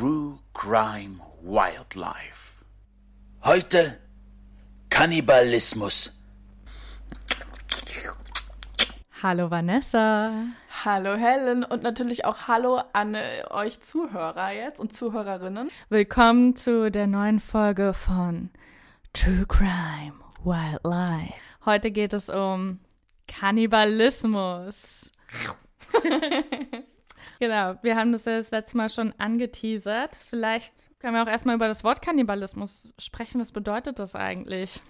True Crime Wildlife. Heute Kannibalismus. Hallo Vanessa. Hallo Helen und natürlich auch Hallo an euch Zuhörer jetzt und Zuhörerinnen. Willkommen zu der neuen Folge von True Crime Wildlife. Heute geht es um Kannibalismus. genau, wir haben das ja das letzte Mal schon angeteasert. Vielleicht können wir auch erstmal über das Wort Kannibalismus sprechen. Was bedeutet das eigentlich?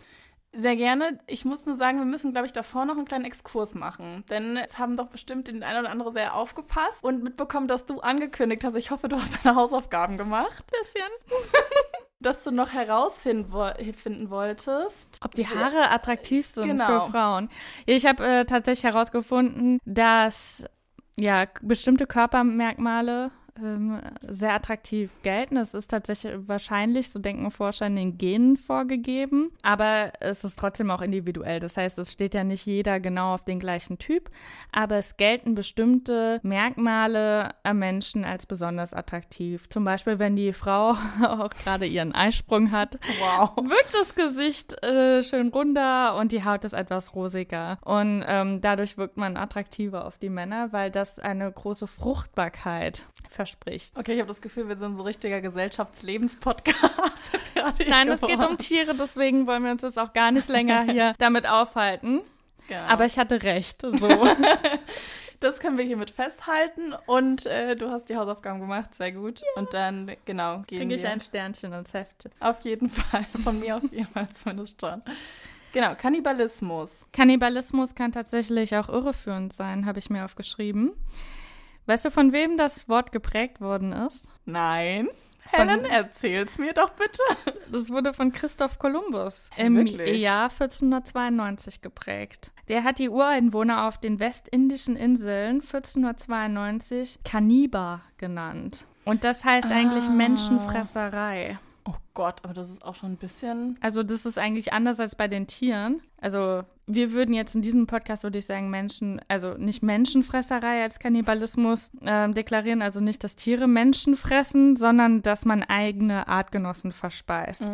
Sehr gerne. Ich muss nur sagen, wir müssen, glaube ich, davor noch einen kleinen Exkurs machen. Denn es haben doch bestimmt den einen oder andere sehr aufgepasst und mitbekommen, dass du angekündigt hast. Ich hoffe, du hast deine Hausaufgaben gemacht. Bisschen. dass du noch herausfinden wo finden wolltest. Ob die Haare attraktiv sind Genau. für Frauen. Ich habe äh, tatsächlich herausgefunden, dass ja bestimmte Körpermerkmale ähm, sehr attraktiv gelten. Es ist tatsächlich wahrscheinlich, so denken Forscher, in den Genen vorgegeben, aber es ist trotzdem auch individuell. Das heißt, es steht ja nicht jeder genau auf den gleichen Typ, aber es gelten bestimmte Merkmale am Menschen als besonders attraktiv. Zum Beispiel, wenn die Frau auch gerade ihren Eisprung hat, Wow. wirkt das Gesicht äh, schön runder und die Haut ist etwas rosiger. Und ähm, dadurch wirkt man attraktiver auf die Männer, weil das eine große Fruchtbarkeit verspricht. Okay, ich habe das Gefühl, wir sind so ein richtiger Gesellschaftslebens-Podcast. Nein, es geht um Tiere, deswegen wollen wir uns jetzt auch gar nicht länger hier damit aufhalten. Genau. Aber ich hatte recht. So. Das können wir hiermit festhalten und äh, du hast die Hausaufgaben gemacht, sehr gut. Und dann, genau, gehen Kriege ich ein Sternchen ins Heft. Auf jeden Fall, von mir auf jeden Fall zumindest schon. Genau, Kannibalismus. Kannibalismus kann tatsächlich auch irreführend sein, habe ich mir aufgeschrieben. Weißt du, von wem das Wort geprägt worden ist? Nein. Helen, erzähl's mir doch bitte. Das wurde von Christoph Kolumbus im wirklich? Jahr 1492 geprägt. Der hat die Ureinwohner auf den westindischen Inseln 1492 Kanniba genannt. Und das heißt eigentlich Ah. Menschenfresserei. Oh Gott, aber das ist auch schon ein bisschen. Also das ist eigentlich anders als bei den Tieren. Also wir würden jetzt in diesem Podcast, würde ich sagen, Menschen, also nicht Menschenfresserei als Kannibalismus ähm, deklarieren, also nicht, dass Tiere Menschen fressen, sondern dass man eigene Artgenossen verspeist.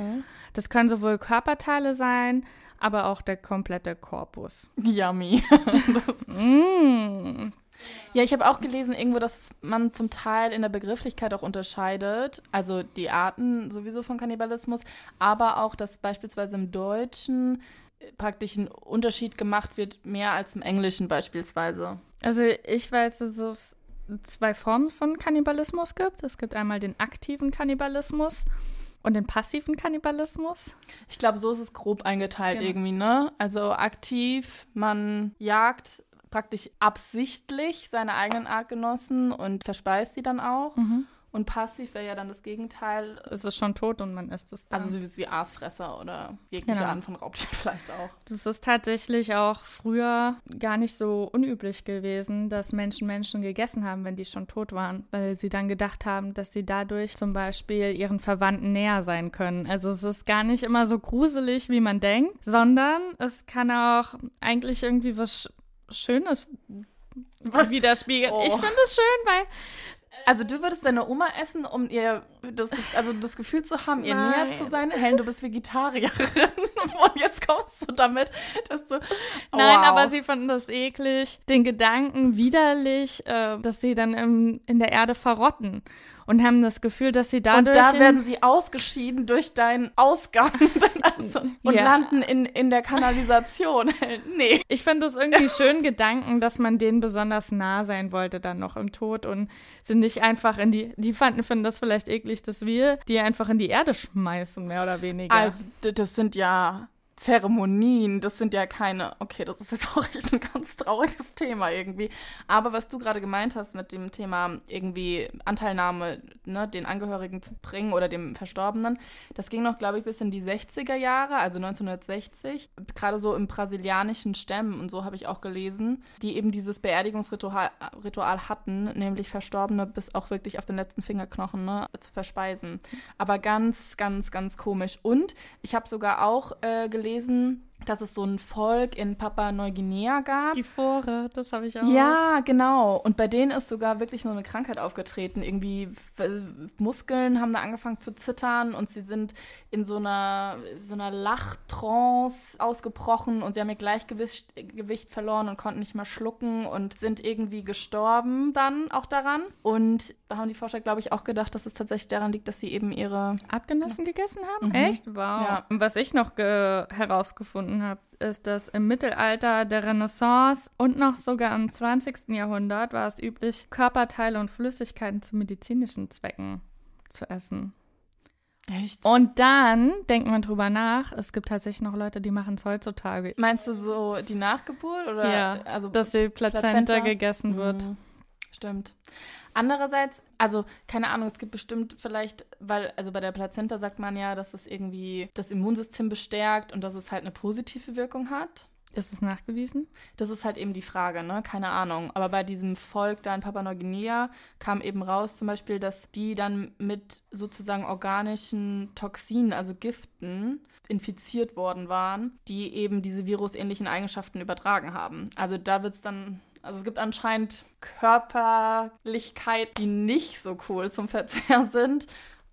Das können sowohl Körperteile sein, aber auch der komplette Korpus. Yummy. Mm. Ja, ich habe auch gelesen irgendwo, dass man zum Teil in der Begrifflichkeit auch unterscheidet, also die Arten sowieso von Kannibalismus, aber auch, dass beispielsweise im Deutschen äh, praktisch ein Unterschied gemacht wird, mehr als im Englischen beispielsweise. Also ich weiß, dass es zwei Formen von Kannibalismus gibt. Es gibt einmal den aktiven Kannibalismus und den passiven Kannibalismus. Ich glaube, so ist es grob eingeteilt Genau. irgendwie, ne? Also aktiv, man jagt praktisch absichtlich seine eigenen Artgenossen und verspeist sie dann auch. Und passiv wäre ja dann das Gegenteil. Es ist schon tot und man isst es dann. Also so wie Aasfresser oder jegliche Genau. Art von Raubtier vielleicht auch. das ist tatsächlich auch früher gar nicht so unüblich gewesen, dass Menschen Menschen gegessen haben, wenn die schon tot waren, weil sie dann gedacht haben, dass sie dadurch zum Beispiel ihren Verwandten näher sein können. Also es ist gar nicht immer so gruselig, wie man denkt, sondern es kann auch eigentlich irgendwie was Schönes widerspiegeln. Oh. Ich finde es schön, weil Also du würdest deine Oma essen, um ihr das, also das Gefühl zu haben, ihr näher Nein. zu sein. Helen, du bist Vegetarierin. Und jetzt kommst du damit, dass du. Nein, wow. aber sie fanden das eklig, den Gedanken widerlich, äh, dass sie dann im, in der Erde verrotten und haben das Gefühl, dass sie Und dadurch da in- werden sie ausgeschieden durch deinen Ausgang also, und Ja. landen in, in der Kanalisation. nee. ich finde es irgendwie schön Gedanken, dass man denen besonders nah sein wollte dann noch im Tod und sie nicht einfach in die, die fanden, finden das vielleicht eklig, dass wir die einfach in die Erde schmeißen, mehr oder weniger. Also, das sind ja Zeremonien, das sind ja keine, okay, das ist jetzt auch echt ein ganz trauriges Thema irgendwie. Aber was du gerade gemeint hast mit dem Thema irgendwie Anteilnahme ne, den Angehörigen zu bringen oder dem Verstorbenen. Das ging noch, glaube ich, bis in die 60er Jahre, also 1960. Gerade so im brasilianischen Stämmen und so habe ich auch gelesen, die eben dieses Beerdigungsritual Ritual hatten, nämlich Verstorbene bis auch wirklich auf den letzten Fingerknochen ne, zu verspeisen. Aber ganz, ganz, ganz komisch. Und ich habe sogar auch äh, gelesen, gelesen, dass es so ein Volk in Papua Neuguinea gab. Die Fore, das habe ich auch. Ja, genau. Und bei denen ist sogar wirklich nur eine Krankheit aufgetreten. Irgendwie Muskeln haben da angefangen zu zittern und sie sind in so einer, so einer Lachtrance ausgebrochen und sie haben ihr Gleichgewicht Gewicht verloren und konnten nicht mehr schlucken und sind irgendwie gestorben dann auch daran. Und da haben die Forscher, glaube ich, auch gedacht, dass es tatsächlich daran liegt, dass sie eben ihre Artgenossen ja. gegessen haben. Mhm. Echt? Wow. Ja. Was ich noch herausgefunden gefunden habe, ist, dass im Mittelalter, der Renaissance und noch sogar im 20. Jahrhundert war es üblich, Körperteile und Flüssigkeiten zu medizinischen Zwecken zu essen. Echt? Und dann denkt man drüber nach, es gibt tatsächlich noch Leute, die machen es heutzutage. Meinst du so die Nachgeburt oder ja, also dass die Plazenta, Plazenta? gegessen wird? Mhm. Stimmt. Andererseits, also keine Ahnung, es gibt bestimmt vielleicht, weil, also bei der Plazenta sagt man ja, dass es irgendwie das Immunsystem bestärkt und dass es halt eine positive Wirkung hat. Ist es nachgewiesen? Das ist halt eben die Frage, ne? Keine Ahnung. Aber bei diesem Volk da in Papua Neuguinea kam eben raus zum Beispiel, dass die dann mit sozusagen organischen Toxinen, also Giften, infiziert worden waren, die eben diese virusähnlichen Eigenschaften übertragen haben. Also da wird es dann also es gibt anscheinend Körperlichkeit, die nicht so cool zum Verzehr sind.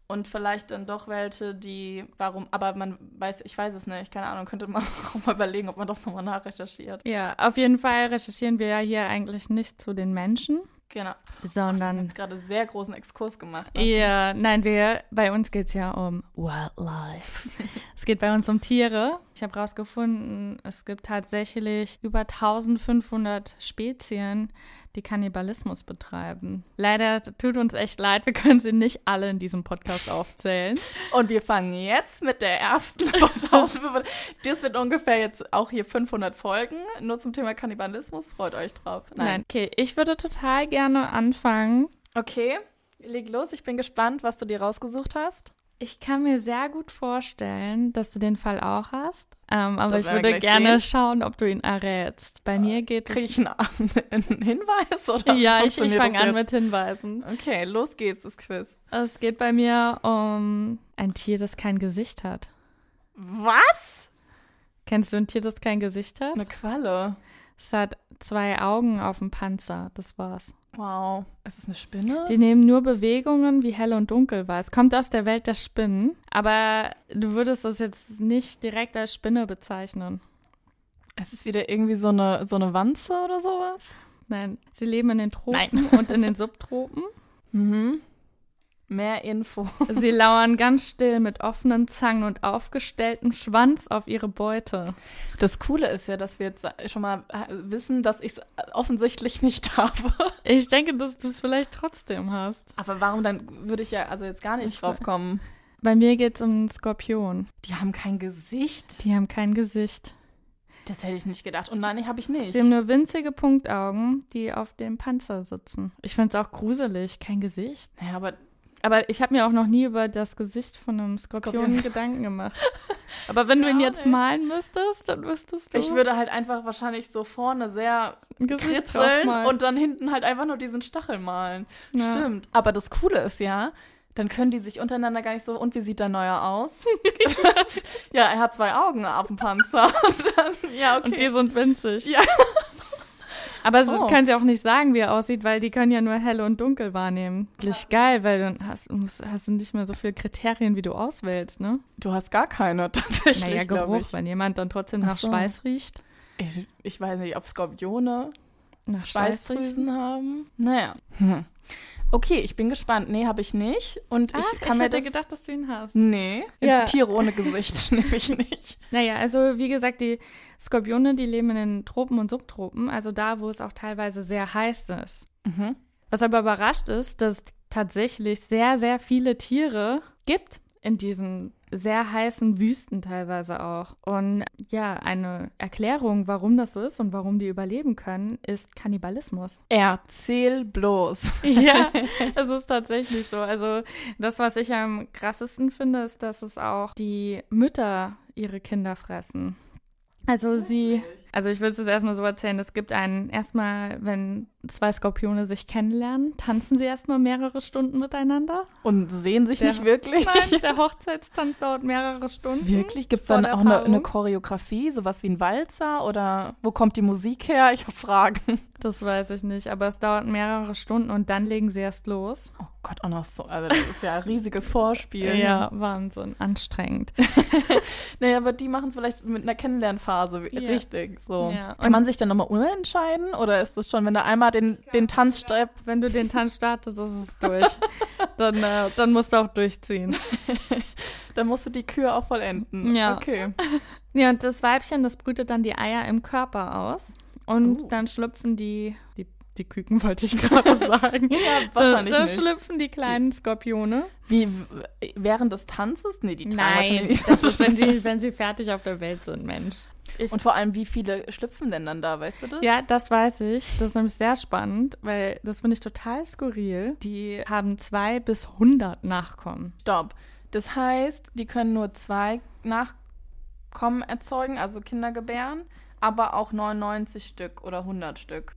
Und vielleicht dann doch welche, die, warum, aber man weiß, ich weiß es nicht, keine Ahnung, könnte man auch mal überlegen, ob man das nochmal nachrecherchiert. Ja, auf jeden Fall recherchieren wir ja hier eigentlich nicht zu den Menschen, Genau. Sondern. Ich jetzt gerade sehr großen Exkurs gemacht. Ja, nein, wir, bei uns geht es ja um Wildlife. es geht bei uns um Tiere. Ich habe herausgefunden, es gibt tatsächlich über 1500 Spezien, die Kannibalismus betreiben. Leider tut uns echt leid, wir können sie nicht alle in diesem Podcast aufzählen. Und wir fangen jetzt mit der ersten von 1500. Das wird ungefähr jetzt auch hier 500 Folgen, nur zum Thema Kannibalismus. Freut euch drauf. Nein. Nein. Okay, ich würde total gerne anfangen. Okay, leg los. Ich bin gespannt, was du dir rausgesucht hast. Ich kann mir sehr gut vorstellen, dass du den Fall auch hast. Ähm, aber das ich würde gerne sehen. schauen, ob du ihn errätst. Bei äh, mir geht es. Kriege ich einen, einen, Hinweis? Oder ja, ich, ich fange an mit Hinweisen. Okay, los geht's, das Quiz. Es geht bei mir um ein Tier, das kein Gesicht hat. Was? Kennst du ein Tier, das kein Gesicht hat? Eine Qualle. Es hat zwei Augen auf dem Panzer. Das war's. Wow. Ist es eine Spinne? Die nehmen nur Bewegungen wie hell und dunkel wahr. Es kommt aus der Welt der Spinnen, aber du würdest es jetzt nicht direkt als Spinne bezeichnen. Es ist wieder irgendwie so eine, so eine Wanze oder sowas? Nein, sie leben in den Tropen Nein. und in den Subtropen. mhm. Mehr Info. Sie lauern ganz still mit offenen Zangen und aufgestelltem Schwanz auf ihre Beute. Das Coole ist ja, dass wir jetzt schon mal wissen, dass ich es offensichtlich nicht habe. Ich denke, dass du es vielleicht trotzdem hast. Aber warum dann würde ich ja also jetzt gar nicht ich drauf kommen? Bei mir geht es um einen Skorpion. Die haben kein Gesicht? Die haben kein Gesicht. Das hätte ich nicht gedacht. Und nein, habe ich nicht. Sie haben nur winzige Punktaugen, die auf dem Panzer sitzen. Ich finde es auch gruselig. Kein Gesicht. Naja, aber aber ich habe mir auch noch nie über das Gesicht von einem Skorpion, Skorpion. Gedanken gemacht. Aber wenn du ihn jetzt nicht. malen müsstest, dann wüsstest du. Ich würde halt einfach wahrscheinlich so vorne sehr kritzeln und dann hinten halt einfach nur diesen Stachel malen. Ja. Stimmt. Aber das Coole ist ja, dann können die sich untereinander gar nicht so, und wie sieht der Neuer aus? ja, er hat zwei Augen auf dem Panzer. Und dann, ja, okay. Und die sind winzig. Ja. Aber oh. können sie auch nicht sagen, wie er aussieht, weil die können ja nur hell und dunkel wahrnehmen. Nicht geil, weil dann hast, hast du nicht mehr so viele Kriterien, wie du auswählst, ne? Du hast gar keine tatsächlich. Naja, Geruch, wenn jemand dann trotzdem nach so. Schweiß riecht. Ich, ich weiß nicht, ob Skorpione nach Schweißdrüsen haben. Naja. Hm. Okay, ich bin gespannt. Nee, habe ich nicht. Und Ach, ich kann ich mir hätte das... gedacht, dass du ihn hast. Nee, ja. Tiere ohne Gesicht nehme ich nicht. Naja, also wie gesagt, die Skorpione, die leben in den Tropen und Subtropen, also da, wo es auch teilweise sehr heiß ist. Mhm. Was aber überrascht ist, dass tatsächlich sehr, sehr viele Tiere gibt in diesen sehr heißen Wüsten teilweise auch. Und ja, eine Erklärung, warum das so ist und warum die überleben können, ist Kannibalismus. Erzähl bloß. ja, es ist tatsächlich so. Also das, was ich am krassesten finde, ist, dass es auch die Mütter ihre Kinder fressen. Also sie, also ich will es jetzt erstmal so erzählen, es gibt einen, erstmal, wenn zwei Skorpione sich kennenlernen, tanzen sie erstmal mehrere Stunden miteinander. Und sehen sich Der- nicht wirklich? Nein, der Hochzeitstanz dauert mehrere Stunden. Wirklich? Gibt es dann auch eine, eine. Choreografie, sowas wie ein Walzer? Oder wo kommt die Musik her? Ich habe Fragen. Das weiß ich nicht, aber es dauert mehrere Stunden und dann legen sie erst los. Oh Gott, auch noch so. Also, das ist ja ein riesiges Vorspiel. Ja, Wahnsinn, anstrengend. Naja, aber die machen es vielleicht mit einer Kennenlernphase Ja. richtig. So. Ja. Kann man sich dann nochmal umentscheiden? Oder ist das schon, wenn du einmal den, den Tanzstep. Wenn du den Tanz startest, ist es durch. dann, äh, dann musst du auch durchziehen. Dann musst du die Kür auch vollenden. Ja. Okay. Ja, und das Weibchen, das brütet dann die Eier im Körper aus. Und Oh. dann schlüpfen die, die, die Küken, wollte ich gerade sagen. Ja, wahrscheinlich dann nicht. schlüpfen die kleinen Skorpione. Wie, während des Tanzes? Nee, die Nein, das ist, wenn sie, wenn sie fertig auf der Welt sind, Mensch. Ich, Und vor allem, wie viele schlüpfen denn dann da, weißt du das? ja, das weiß ich. Das ist nämlich sehr spannend, weil das finde ich total skurril. Die haben zwei bis 100 Nachkommen. Stopp. Das heißt, die können nur zwei Nachkommen erzeugen, also Kinder gebären, aber auch 99 Stück oder 100 Stück.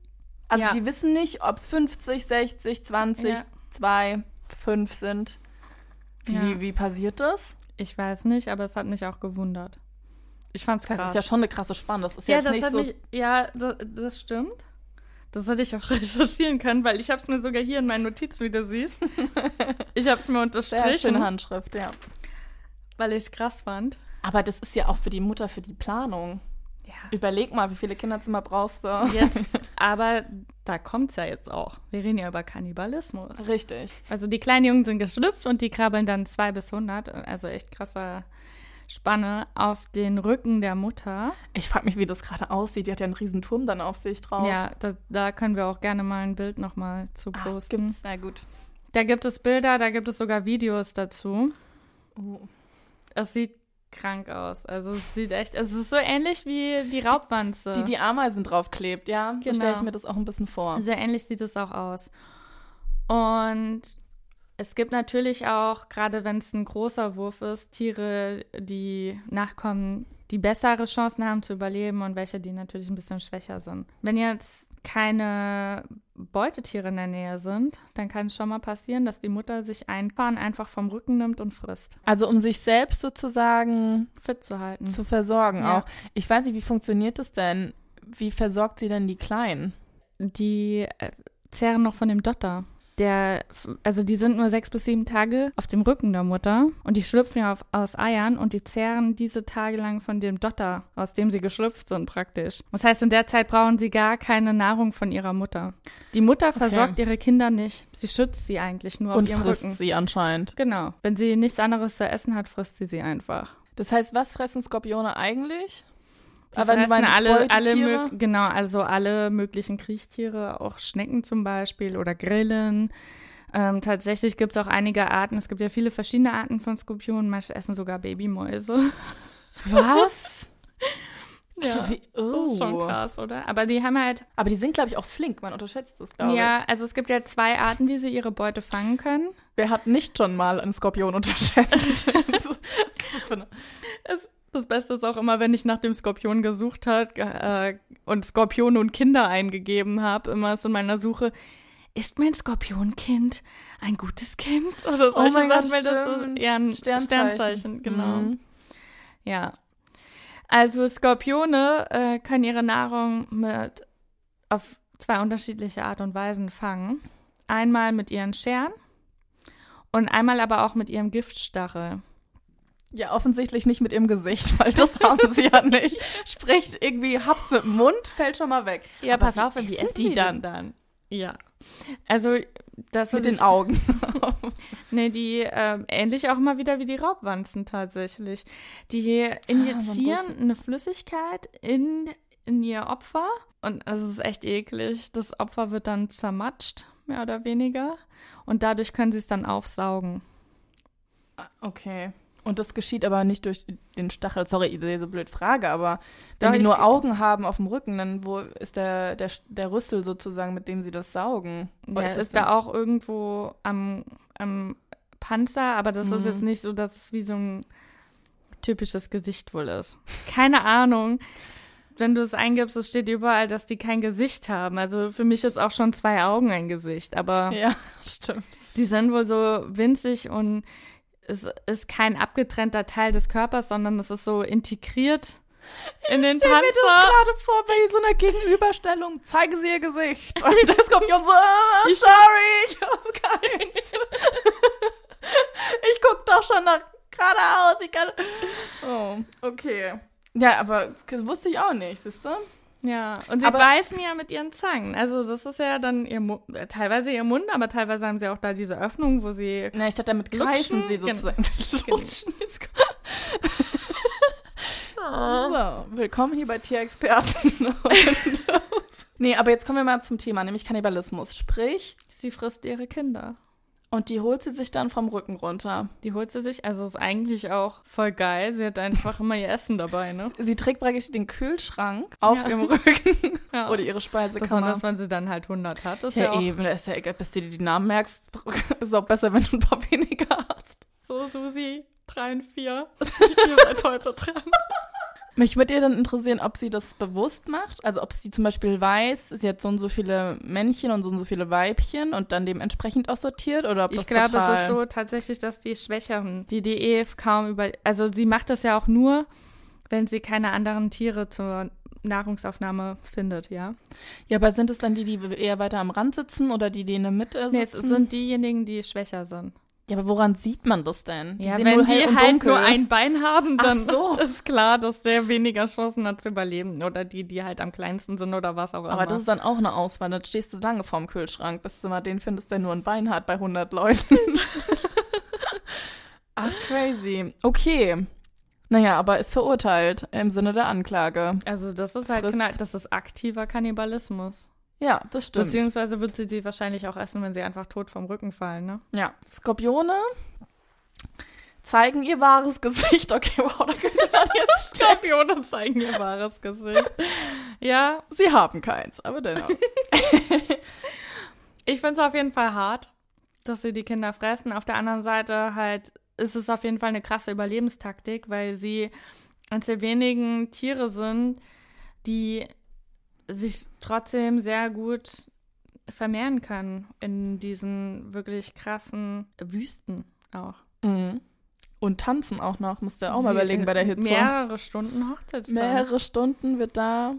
Also Ja. die wissen nicht, ob es 50, 60, 20, Ja. 2, 5 sind. Wie, Ja. wie passiert das? Ich weiß nicht, aber es hat mich auch gewundert. Ich fand's krass. Das ist ja schon eine krasse Spanne. Das ist Ja, jetzt das nicht so. mich, ja, das, das stimmt. Das hätte ich auch recherchieren können, weil ich habe es mir sogar hier in meinen Notizen, wie du siehst. Ich habe es mir Sehr unterstrichen, schöne Handschrift, ja. weil ich es krass fand. Aber das ist ja auch für die Mutter für die Planung. Ja. Überleg mal, wie viele Kinderzimmer brauchst du? Jetzt, aber da kommt's ja jetzt auch. Wir reden ja über Kannibalismus. Richtig. Also die kleinen Jungen sind geschlüpft und die krabbeln dann zwei bis 100, also echt krasser Spanne, auf den Rücken der Mutter. Ich frage mich, wie das gerade aussieht. Die hat ja einen riesen Turm dann auf sich drauf. Ja, da, da können wir auch gerne mal ein Bild nochmal zu Ah, posten. gibt's. Na gut. Da gibt es Bilder, da gibt es sogar Videos dazu. Oh. Es sieht krank aus. Also es sieht echt, es ist so ähnlich wie die Raubwanze. Die die Ameisen draufklebt, ja. So Genau. stelle ich mir das auch ein bisschen vor. Sehr ähnlich sieht es auch aus. Und es gibt natürlich auch, gerade wenn es ein großer Wurf ist, Tiere, die nachkommen, die bessere Chancen haben zu überleben und welche, die natürlich ein bisschen schwächer sind. Wenn jetzt keine Beutetiere in der Nähe sind, dann kann es schon mal passieren, dass die Mutter sich ein Korn einfach vom Rücken nimmt und frisst. Also um sich selbst sozusagen Fit zu halten. zu versorgen Ja. auch. Ich weiß nicht, wie funktioniert das denn? Wie versorgt sie denn die Kleinen? die äh, zehren noch von dem Dotter. Der, also die sind nur sechs bis sieben Tage auf dem Rücken der Mutter und die schlüpfen ja auf, aus Eiern und die zehren diese Tage lang von dem Dotter, aus dem sie geschlüpft sind praktisch. Das heißt, in der Zeit brauchen sie gar keine Nahrung von ihrer Mutter. Die Mutter versorgt ihre Kinder nicht. Sie schützt sie eigentlich nur auf Und ihrem frisst Rücken. sie anscheinend. Genau. Wenn sie nichts anderes zu essen hat, frisst sie sie einfach. Das heißt, was fressen Skorpione eigentlich? Die Aber fressen meinst alle, alle genau, also alle möglichen Kriechtiere, auch Schnecken zum Beispiel oder Grillen. Ähm, tatsächlich gibt es auch einige Arten, es gibt ja viele verschiedene Arten von Skorpionen, manche essen sogar Babymäuse. Was? Ja, Wie, das ist schon oh. krass, oder? Aber die haben halt, Aber die sind, glaube ich, auch flink. Man unterschätzt das, glaube ja, also es gibt ja zwei Arten, wie sie ihre Beute fangen können. ich. Wer hat nicht schon mal einen Skorpion unterschätzt? das ist, das ist für eine- Es, das Beste ist auch immer, wenn ich nach dem Skorpion gesucht habe äh, und Skorpione und Kinder eingegeben habe, immer ist in meiner Suche, ist mein Skorpionkind ein gutes Kind? Oder solche Oh mein Gott, Sachen, weil das so stimmt. eher ein Sternzeichen. Sternzeichen, genau. Mhm. Ja. Also Skorpione äh, können ihre Nahrung mit auf zwei unterschiedliche Art und Weisen fangen. Einmal mit ihren Scheren und einmal aber auch mit ihrem Giftstachel. Ja, offensichtlich nicht mit ihrem Gesicht, weil das haben sie ja nicht. Spricht irgendwie, hab's mit dem Mund, fällt schon mal weg. Ja, Aber pass auf, wie essen die, dann? dann? Ja. Also, das Mit den ich, Augen. Nee, die ähm, ähnlich auch mal wieder wie die Raubwanzen tatsächlich. Die injizieren Bus- eine Flüssigkeit in, in ihr Opfer und es ist echt eklig. Das Opfer wird dann zermatscht, mehr oder weniger. Und dadurch können sie es dann aufsaugen. Okay. Und das geschieht aber nicht durch den Stachel. Sorry, ich sehe so blöd Frage, aber wenn die nur Augen haben auf dem Rücken, dann wo ist der, der, der Rüssel sozusagen, mit dem sie das saugen? Wo Ja, das ist denn? da auch irgendwo am, am Panzer, aber das ist Mhm. jetzt nicht so, dass es wie so ein typisches Gesicht wohl ist. Keine Ahnung. Wenn du es eingibst, es steht überall, dass die kein Gesicht haben. Also für mich ist auch schon zwei Augen ein Gesicht, aber Ja, stimmt. die sind wohl so winzig und es ist kein abgetrennter Teil des Körpers, sondern es ist so integriert in den Stell mir das Panzer. gerade vor bei so einer Gegenüberstellung. Zeige sie ihr Gesicht. Und der Skorpion so, äh, sorry, ich hab's keins. ich guck doch schon nach geradeaus. Ich kann. Oh, okay. Ja, aber das wusste ich auch nicht, siehst du? Ja, und sie Aber- beißen ja mit ihren Zangen. Also das ist ja dann ihr Mu teilweise ihr Mund, aber teilweise haben sie auch da diese Öffnung, wo sie Na, ich dachte, damit Lutschen? greifen sie Gen- sozusagen. Lutschen. Jetzt So, willkommen hier bei Tierexperten. nee, aber jetzt kommen wir mal zum Thema, nämlich Kannibalismus. Sprich, sie frisst ihre Kinder. Und die holt sie sich dann vom Rücken runter. Die holt sie sich, also ist eigentlich auch voll geil. Sie hat einfach immer ihr Essen dabei, ne? Sie trägt praktisch den Kühlschrank auf Ja. ihrem Rücken Ja. oder ihre Speisekammer. Besonders, wenn sie dann halt 100 hat. Ist ja, ja, eben, da ist ja egal, bis du dir die Namen merkst, ist auch besser, wenn du ein paar weniger hast. so, Susi, 3 und 4. Ihr seid heute dran. Mich würde ihr dann interessieren, ob sie das bewusst macht. Also ob sie zum Beispiel weiß, sie hat so und so viele Männchen und so und so viele Weibchen und dann dementsprechend auch sortiert oder ob Ich glaube, es ist so tatsächlich, dass die Schwächeren, die die eh kaum über, also sie macht das ja auch nur, wenn sie keine anderen Tiere zur Nahrungsaufnahme findet, ja. Ja, aber sind es dann die, die eher weiter am Rand sitzen oder die, die in der Mitte sitzen? Nee, es sind diejenigen, die schwächer sind. Ja, aber woran sieht man das denn? Ja, sehen wenn die halt dunkel. nur ein Bein haben, dann so. ist klar, dass der weniger Chancen hat zu überleben. Oder die, die halt am kleinsten sind oder was auch immer. Aber das ist dann auch eine Auswahl. Dann stehst du lange vorm Kühlschrank, bis du mal den findest, der nur ein Bein hat bei 100 Leuten. Ach, crazy. Okay. Naja, aber ist verurteilt im Sinne der Anklage. also das ist halt knall, das ist aktiver Kannibalismus. Ja, das stimmt. Beziehungsweise wird sie sie wahrscheinlich auch essen, wenn sie einfach tot vom Rücken fallen, ne? Ja, Skorpione zeigen ihr wahres Gesicht. Okay, wow, da könnte man jetzt. Skorpione zeigen ihr wahres Gesicht. ja, Sie haben keins, aber dennoch. ich finde es auf jeden Fall hart, dass sie die Kinder fressen. Auf der anderen Seite halt ist es auf jeden Fall eine krasse Überlebenstaktik, weil sie eines der wenigen Tiere sind, die sich trotzdem sehr gut vermehren können in diesen wirklich krassen Wüsten auch. Mhm. Und tanzen auch noch, musst du auch mal Sie- überlegen bei der Hitze. Mehrere Stunden Hochzeitstanz. Mehrere Stunden wird da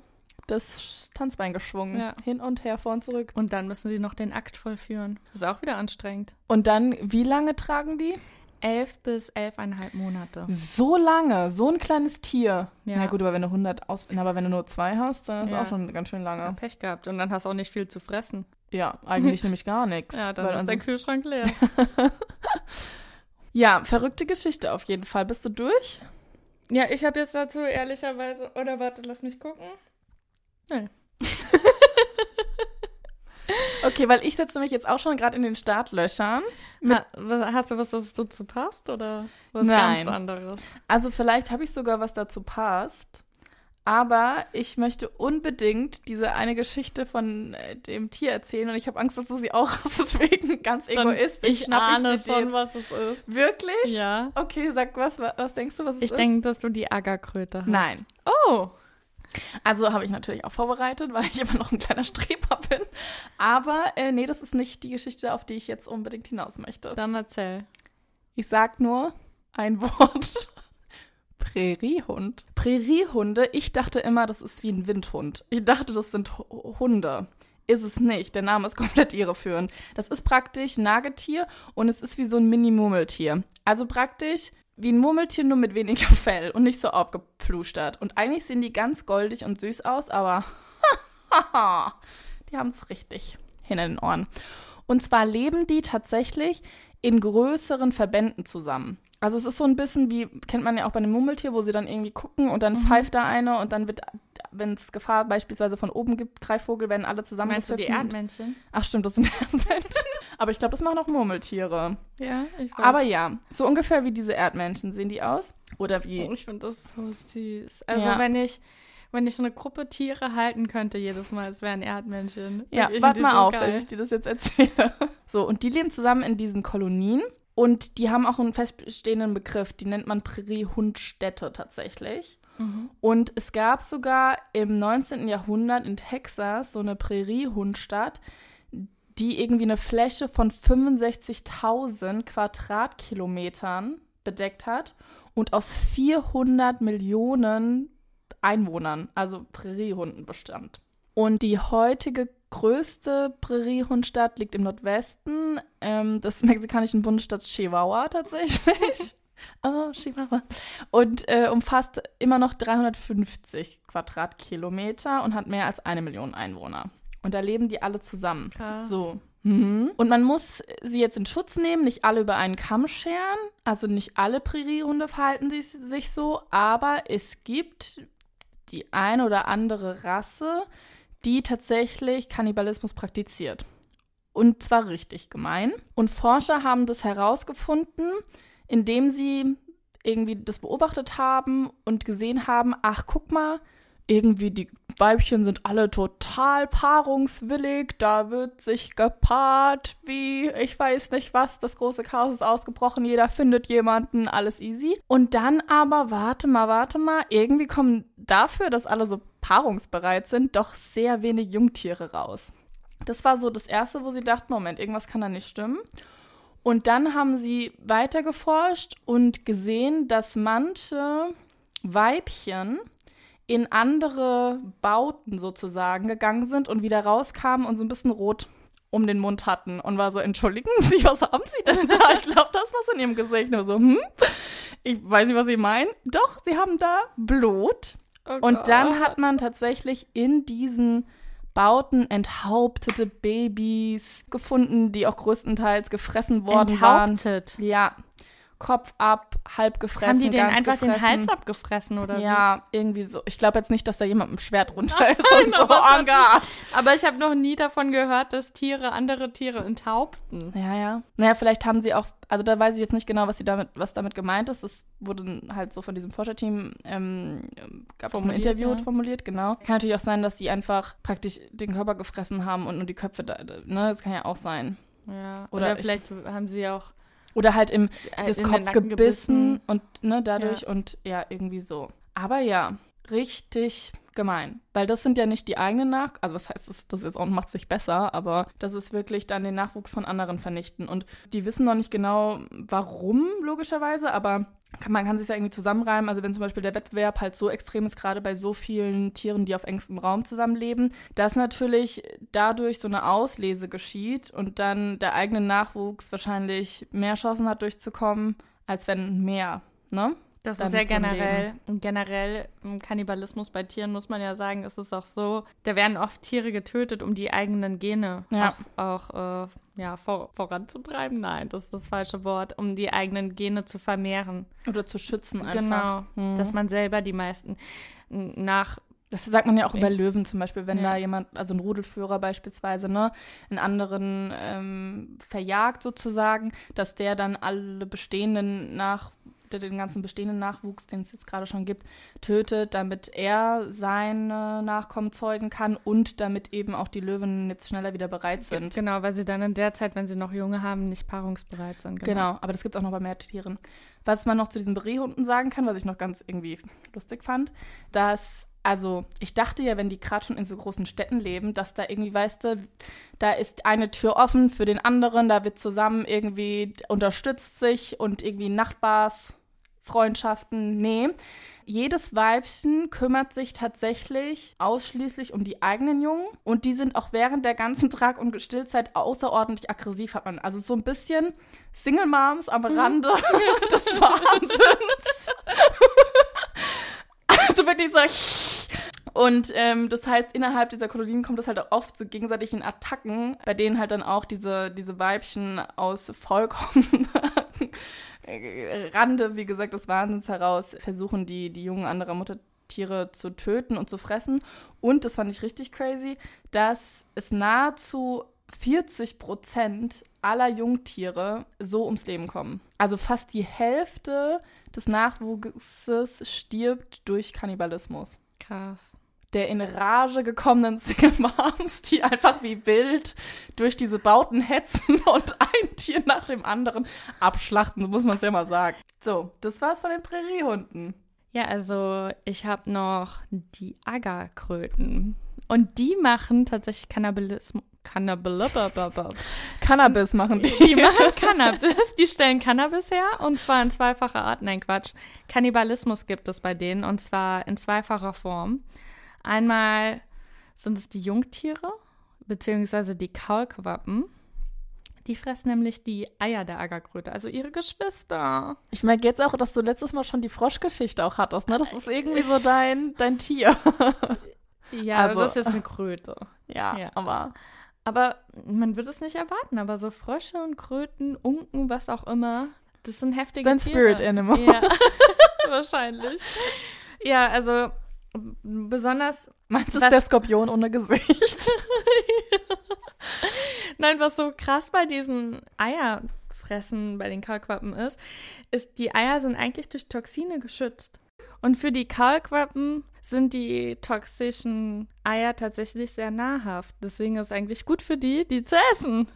das Tanzbein geschwungen. Ja. Hin und her, vor und zurück. Und dann müssen sie noch den Akt vollführen. Das ist auch wieder anstrengend. Und dann, wie lange tragen die? Elf bis elfeinhalb Monate. So lange, so ein kleines Tier. Ja. Na gut, aber wenn du 100 aus, aber wenn du nur zwei hast, dann ist Ja. auch schon ganz schön Ja, lange. Pech gehabt. Und dann hast du auch nicht viel zu fressen. Ja, eigentlich nämlich gar nichts. Ja, dann ist dein Kühlschrank leer. Ja, verrückte Geschichte auf jeden Fall. Bist du durch? ja, ich habe jetzt dazu ehrlicherweise. Oder warte, lass mich gucken. Okay, weil ich sitze nämlich jetzt auch schon gerade in den Startlöchern. Ha, was- hast du was, das dazu passt? Oder was Nein. ganz anderes? Also vielleicht habe ich sogar was dazu passt. Aber ich möchte unbedingt diese eine Geschichte von äh, dem Tier erzählen und ich habe Angst, dass du sie auch hast. Deswegen ganz Dann- egoistisch. Ich ahne dir schon, was es ist. Wirklich? Ja. Okay, sag was, wa- was denkst du, was es Ich ist? denke, dass du die Aggerkröte hast. Nein. Oh. Also habe ich natürlich auch vorbereitet, weil ich immer noch ein kleiner Streber bin. Aber äh, nee, das ist nicht die Geschichte, auf die ich jetzt unbedingt hinaus möchte. Dann erzähl. Ich sag nur ein Wort. Präriehund. Präriehunde, ich dachte immer, das ist wie ein Windhund. Ich dachte, das sind Hu- Hunde. Ist es nicht. Der Name ist komplett irreführend. Das ist praktisch ein Nagetier und es ist wie so ein Mini-Murmeltier. Also praktisch wie ein Murmeltier, nur mit weniger Fell und nicht so aufgeplustert. Und eigentlich sehen die ganz goldig und süß aus, aber die haben es richtig hinter den Ohren. Und zwar leben die tatsächlich in größeren Verbänden zusammen. Also es ist so ein bisschen wie, kennt man ja auch bei einem Murmeltier, wo sie dann irgendwie gucken und dann pfeift da eine und dann wird wenn es Gefahr beispielsweise von oben gibt, Greifvogel, werden alle zusammen Meinst du die Erdmännchen? Ach stimmt, das sind Erdmännchen. Aber ich glaube, das machen auch Murmeltiere. Ja, ich weiß. Aber ja, so ungefähr wie diese Erdmännchen sehen die aus. Oder wie? Oh, ich finde das so süß. Also Ja. wenn ich wenn ich eine Gruppe Tiere halten könnte jedes Mal, es wären Erdmännchen. Ja, warte mal so auf, geil. wenn ich dir das jetzt erzähle. So, und die leben zusammen in diesen Kolonien und die haben auch einen feststehenden Begriff, die nennt man Präriehundstädte tatsächlich. Mhm. Und es gab sogar im 19. Jahrhundert in Texas so eine Präriehundstadt, die irgendwie eine Fläche von 65.000 Quadratkilometern bedeckt hat und aus 400 Millionen Einwohnern, also Präriehunden bestand. Und die heutige größte Präriehundstadt liegt im Nordwesten ähm, des mexikanischen Bundesstaats Chihuahua tatsächlich. oh, Chihuahua. Und äh, umfasst immer noch 350 Quadratkilometer und hat mehr als eine Million Einwohner. Und da leben die alle zusammen. Krass. So. Mhm. Und man muss sie jetzt in Schutz nehmen, nicht alle über einen Kamm scheren. Also nicht alle Präriehunde verhalten sich, sich so, aber es gibt die eine oder andere Rasse, die tatsächlich Kannibalismus praktiziert. Und zwar richtig gemein. Und Forscher haben das herausgefunden, indem sie irgendwie das beobachtet haben und gesehen haben, ach guck mal, irgendwie die Weibchen sind alle total paarungswillig, da wird sich gepaart, wie ich weiß nicht was, das große Chaos ist ausgebrochen, jeder findet jemanden, alles easy. Und dann aber, warte mal, warte mal, irgendwie kommen dafür, dass alle so paarungsbereit sind, doch sehr wenig Jungtiere raus. Das war so das Erste, wo sie dachten, Moment, irgendwas kann da nicht stimmen. Und dann haben sie weiter geforscht und gesehen, dass manche Weibchen in andere Bauten sozusagen gegangen sind und wieder rauskamen und so ein bisschen rot um den Mund hatten und war so, entschuldigen Sie, was haben Sie denn da? Ich glaube, das ist was in Ihrem Gesicht. Nur so, hm? Ich weiß nicht, was Sie meinen. Doch, Sie haben da Blut. Oh Und dann Gott. hat man tatsächlich in diesen Bauten enthauptete Babys gefunden, die auch größtenteils gefressen worden waren. enthauptet. Ja, Kopf ab, halb gefressen. Haben die denen einfach den gefressen. Hals abgefressen oder Ja, irgendwie so. Ich glaube jetzt nicht, dass da jemand mit dem Schwert runter ist Nein, und so, oh Gott. wie? Aber ich habe noch nie davon gehört, dass Tiere andere Tiere enthaupten. Ja, ja. Naja, vielleicht haben sie auch, also da weiß ich jetzt nicht genau, was sie damit, was damit gemeint ist. Das wurde halt so von diesem Forscherteam ähm, gab es ein Formuliert, Interview ja. formuliert, genau. Kann natürlich auch sein, dass sie einfach praktisch den Körper gefressen haben und nur die Köpfe da, ne, das kann ja auch sein. Ja. Oder Oder, ich- vielleicht haben sie auch Oder halt im äh, das Kopf Nacken gebissen und ne, dadurch und ja, irgendwie so. Aber ja, richtig gemein. Weil das sind ja nicht die eigenen Nach... Also was heißt das, das ist auch macht sich besser, aber das ist wirklich dann den Nachwuchs von anderen vernichten. Und die wissen noch nicht genau, warum, logischerweise, aber kann, man kann sich ja irgendwie zusammenreimen. Also wenn zum Beispiel der Wettbewerb halt so extrem ist, gerade bei so vielen Tieren, die auf engstem Raum zusammenleben, dass natürlich dadurch so eine Auslese geschieht und dann der eigene Nachwuchs wahrscheinlich mehr Chancen hat durchzukommen, als wenn mehr, ne? Das damit ist ja generell, generell im Kannibalismus bei Tieren, muss man ja sagen, ist es auch so, da werden oft Tiere getötet, um die eigenen Gene Ja. auch, auch äh, ja, vor, voranzutreiben. Nein, das ist das falsche Wort, um die eigenen Gene zu vermehren. Oder zu schützen einfach. Genau, Mhm. dass man selber die meisten nach Das sagt man ja auch über. Löwen zum Beispiel, wenn Ja. da jemand, also ein Rudelführer beispielsweise, ne, einen anderen ähm, verjagt sozusagen, dass der dann alle bestehenden nach den ganzen bestehenden Nachwuchs, den es jetzt gerade schon gibt, tötet, damit er seine Nachkommen zeugen kann und damit eben auch die Löwen jetzt schneller wieder bereit sind. Genau, weil sie dann in der Zeit, wenn sie noch Junge haben, nicht paarungsbereit sind. Genau, aber das gibt es auch noch bei Meertieren. Was man noch zu diesen Berehhunden sagen kann, was ich noch ganz irgendwie lustig fand, dass, also ich dachte ja, wenn die gerade schon in so großen Städten leben, dass da irgendwie, weißt du, da ist eine Tür offen für den anderen, da wird zusammen irgendwie unterstützt sich und irgendwie Nachbars. Freundschaften, nee. Jedes Weibchen kümmert sich tatsächlich ausschließlich um die eigenen Jungen und die sind auch während der ganzen Trag- und Stillzeit außerordentlich aggressiv, hat man. Also so ein bisschen Single Moms am Rande des Wahnsinns. also wirklich so. Und ähm, das heißt, innerhalb dieser Kolonien kommt es halt auch oft zu gegenseitigen Attacken, bei denen halt dann auch diese, diese Weibchen aus vollkommen Rande, wie gesagt, des Wahnsinns heraus versuchen, die, die Jungen anderer Muttertiere zu töten und zu fressen. Und, das fand ich richtig crazy, dass es nahezu 40 Prozent aller Jungtiere so ums Leben kommen. Also fast die Hälfte des Nachwuchses stirbt durch Kannibalismus. Krass. Der in Rage gekommenen Single Moms, die einfach wie wild durch diese Bauten hetzen und ein Tier nach dem anderen abschlachten, so muss man es ja mal sagen. So, das war's von den Präriehunden. Ja, also ich habe noch die Agerkröten. Und die machen tatsächlich Kannibalismus. Cannabis, Cannabis machen die. Die machen Cannabis, die stellen Cannabis her und zwar in zweifacher Art. Nein, Quatsch. Kannibalismus gibt es bei denen und zwar in zweifacher Form. Einmal sind es die Jungtiere, beziehungsweise die Kaulquappen. Die fressen nämlich die Eier der Agerkröte, also ihre Geschwister. Ich merke jetzt auch, dass du letztes Mal schon die Froschgeschichte auch hattest, ne? Das ist irgendwie so dein, dein Tier. Ja, Also- das ist eine Kröte. Ja, Ja. aber Aber man wird es nicht erwarten, aber so Frösche und Kröten, Unken, was auch immer, das sind heftige Dein Tiere. Spirit Animal. Ja, wahrscheinlich. Ja, also besonders, Meinst du, der Skorpion ohne Gesicht? nein, was so krass bei diesen Eierfressen bei den Kaulquappen ist, ist, die Eier sind eigentlich durch Toxine geschützt. Und für die Kaulquappen sind die toxischen Eier tatsächlich sehr nahrhaft. Deswegen ist es eigentlich gut für die, die zu essen.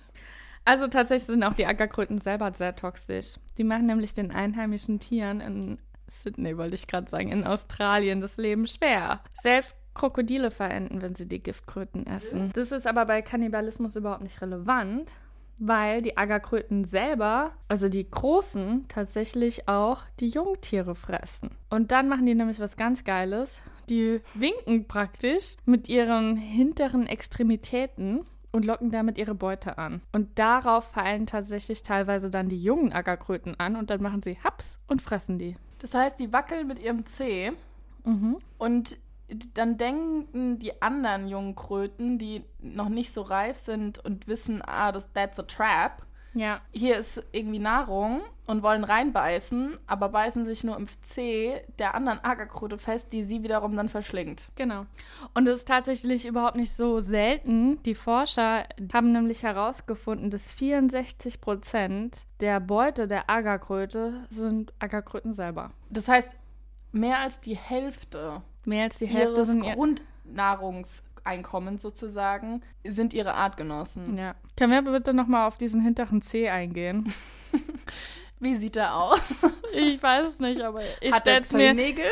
Also tatsächlich sind auch die Ackerkröten selber sehr toxisch. Die machen nämlich den einheimischen Tieren in Sydney, wollte ich gerade sagen, in Australien das Leben schwer. Selbst Krokodile verenden, wenn sie die Giftkröten essen. Das ist aber bei Kannibalismus überhaupt nicht relevant, weil die Agerkröten selber, also die großen, tatsächlich auch die Jungtiere fressen. Und dann machen die nämlich was ganz Geiles. Die winken praktisch mit ihren hinteren Extremitäten und locken damit ihre Beute an. Und darauf fallen tatsächlich teilweise dann die jungen Ackerkröten an und dann machen sie Haps und fressen die. Das heißt, die wackeln mit ihrem Zeh Mhm. und dann denken die anderen jungen Kröten, die noch nicht so reif sind und wissen, ah, das, that's a trap. Ja. Hier ist irgendwie Nahrung und wollen reinbeißen, aber beißen sich nur im Zeh der anderen Ackerkröte fest, die sie wiederum dann verschlingt. Genau. Und es ist tatsächlich überhaupt nicht so selten. Die Forscher haben nämlich herausgefunden, dass 64 Prozent der Beute der Agerkröte sind Agerkröten selber. Das heißt, mehr als die Hälfte Mehr als die Hälfte ihres sind ihr Grundnahrungseinkommens sozusagen sind ihre Artgenossen. Ja. Können wir bitte nochmal auf diesen hinteren C eingehen? Wie sieht er aus? Ich weiß es nicht, aber ich Hat stell's mir. Zehennägel?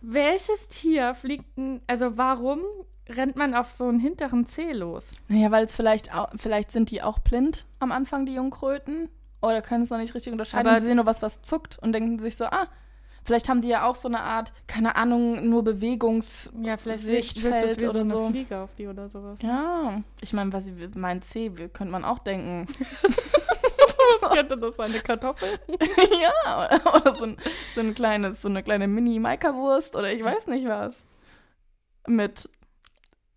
Welches Tier fliegt denn, also warum rennt man auf so einen hinteren C los? Naja, weil es vielleicht auch, vielleicht sind die auch blind am Anfang, die Jungkröten. Oder können es noch nicht richtig unterscheiden. Aber- sie sehen nur was, was zuckt und denken sich so, ah, vielleicht haben die ja auch so eine Art, keine Ahnung, nur Bewegungs... Ja, vielleicht Sichtfeld es wie so oder eine so. Fliege auf die oder sowas. Ja, ich meine, was ich- mein C, könnte man auch denken. Was könnte das sein, eine Kartoffel? ja, oder, oder so, ein, so ein kleines, so eine kleine Mini-Maika-Wurst oder ich weiß nicht was. Mit,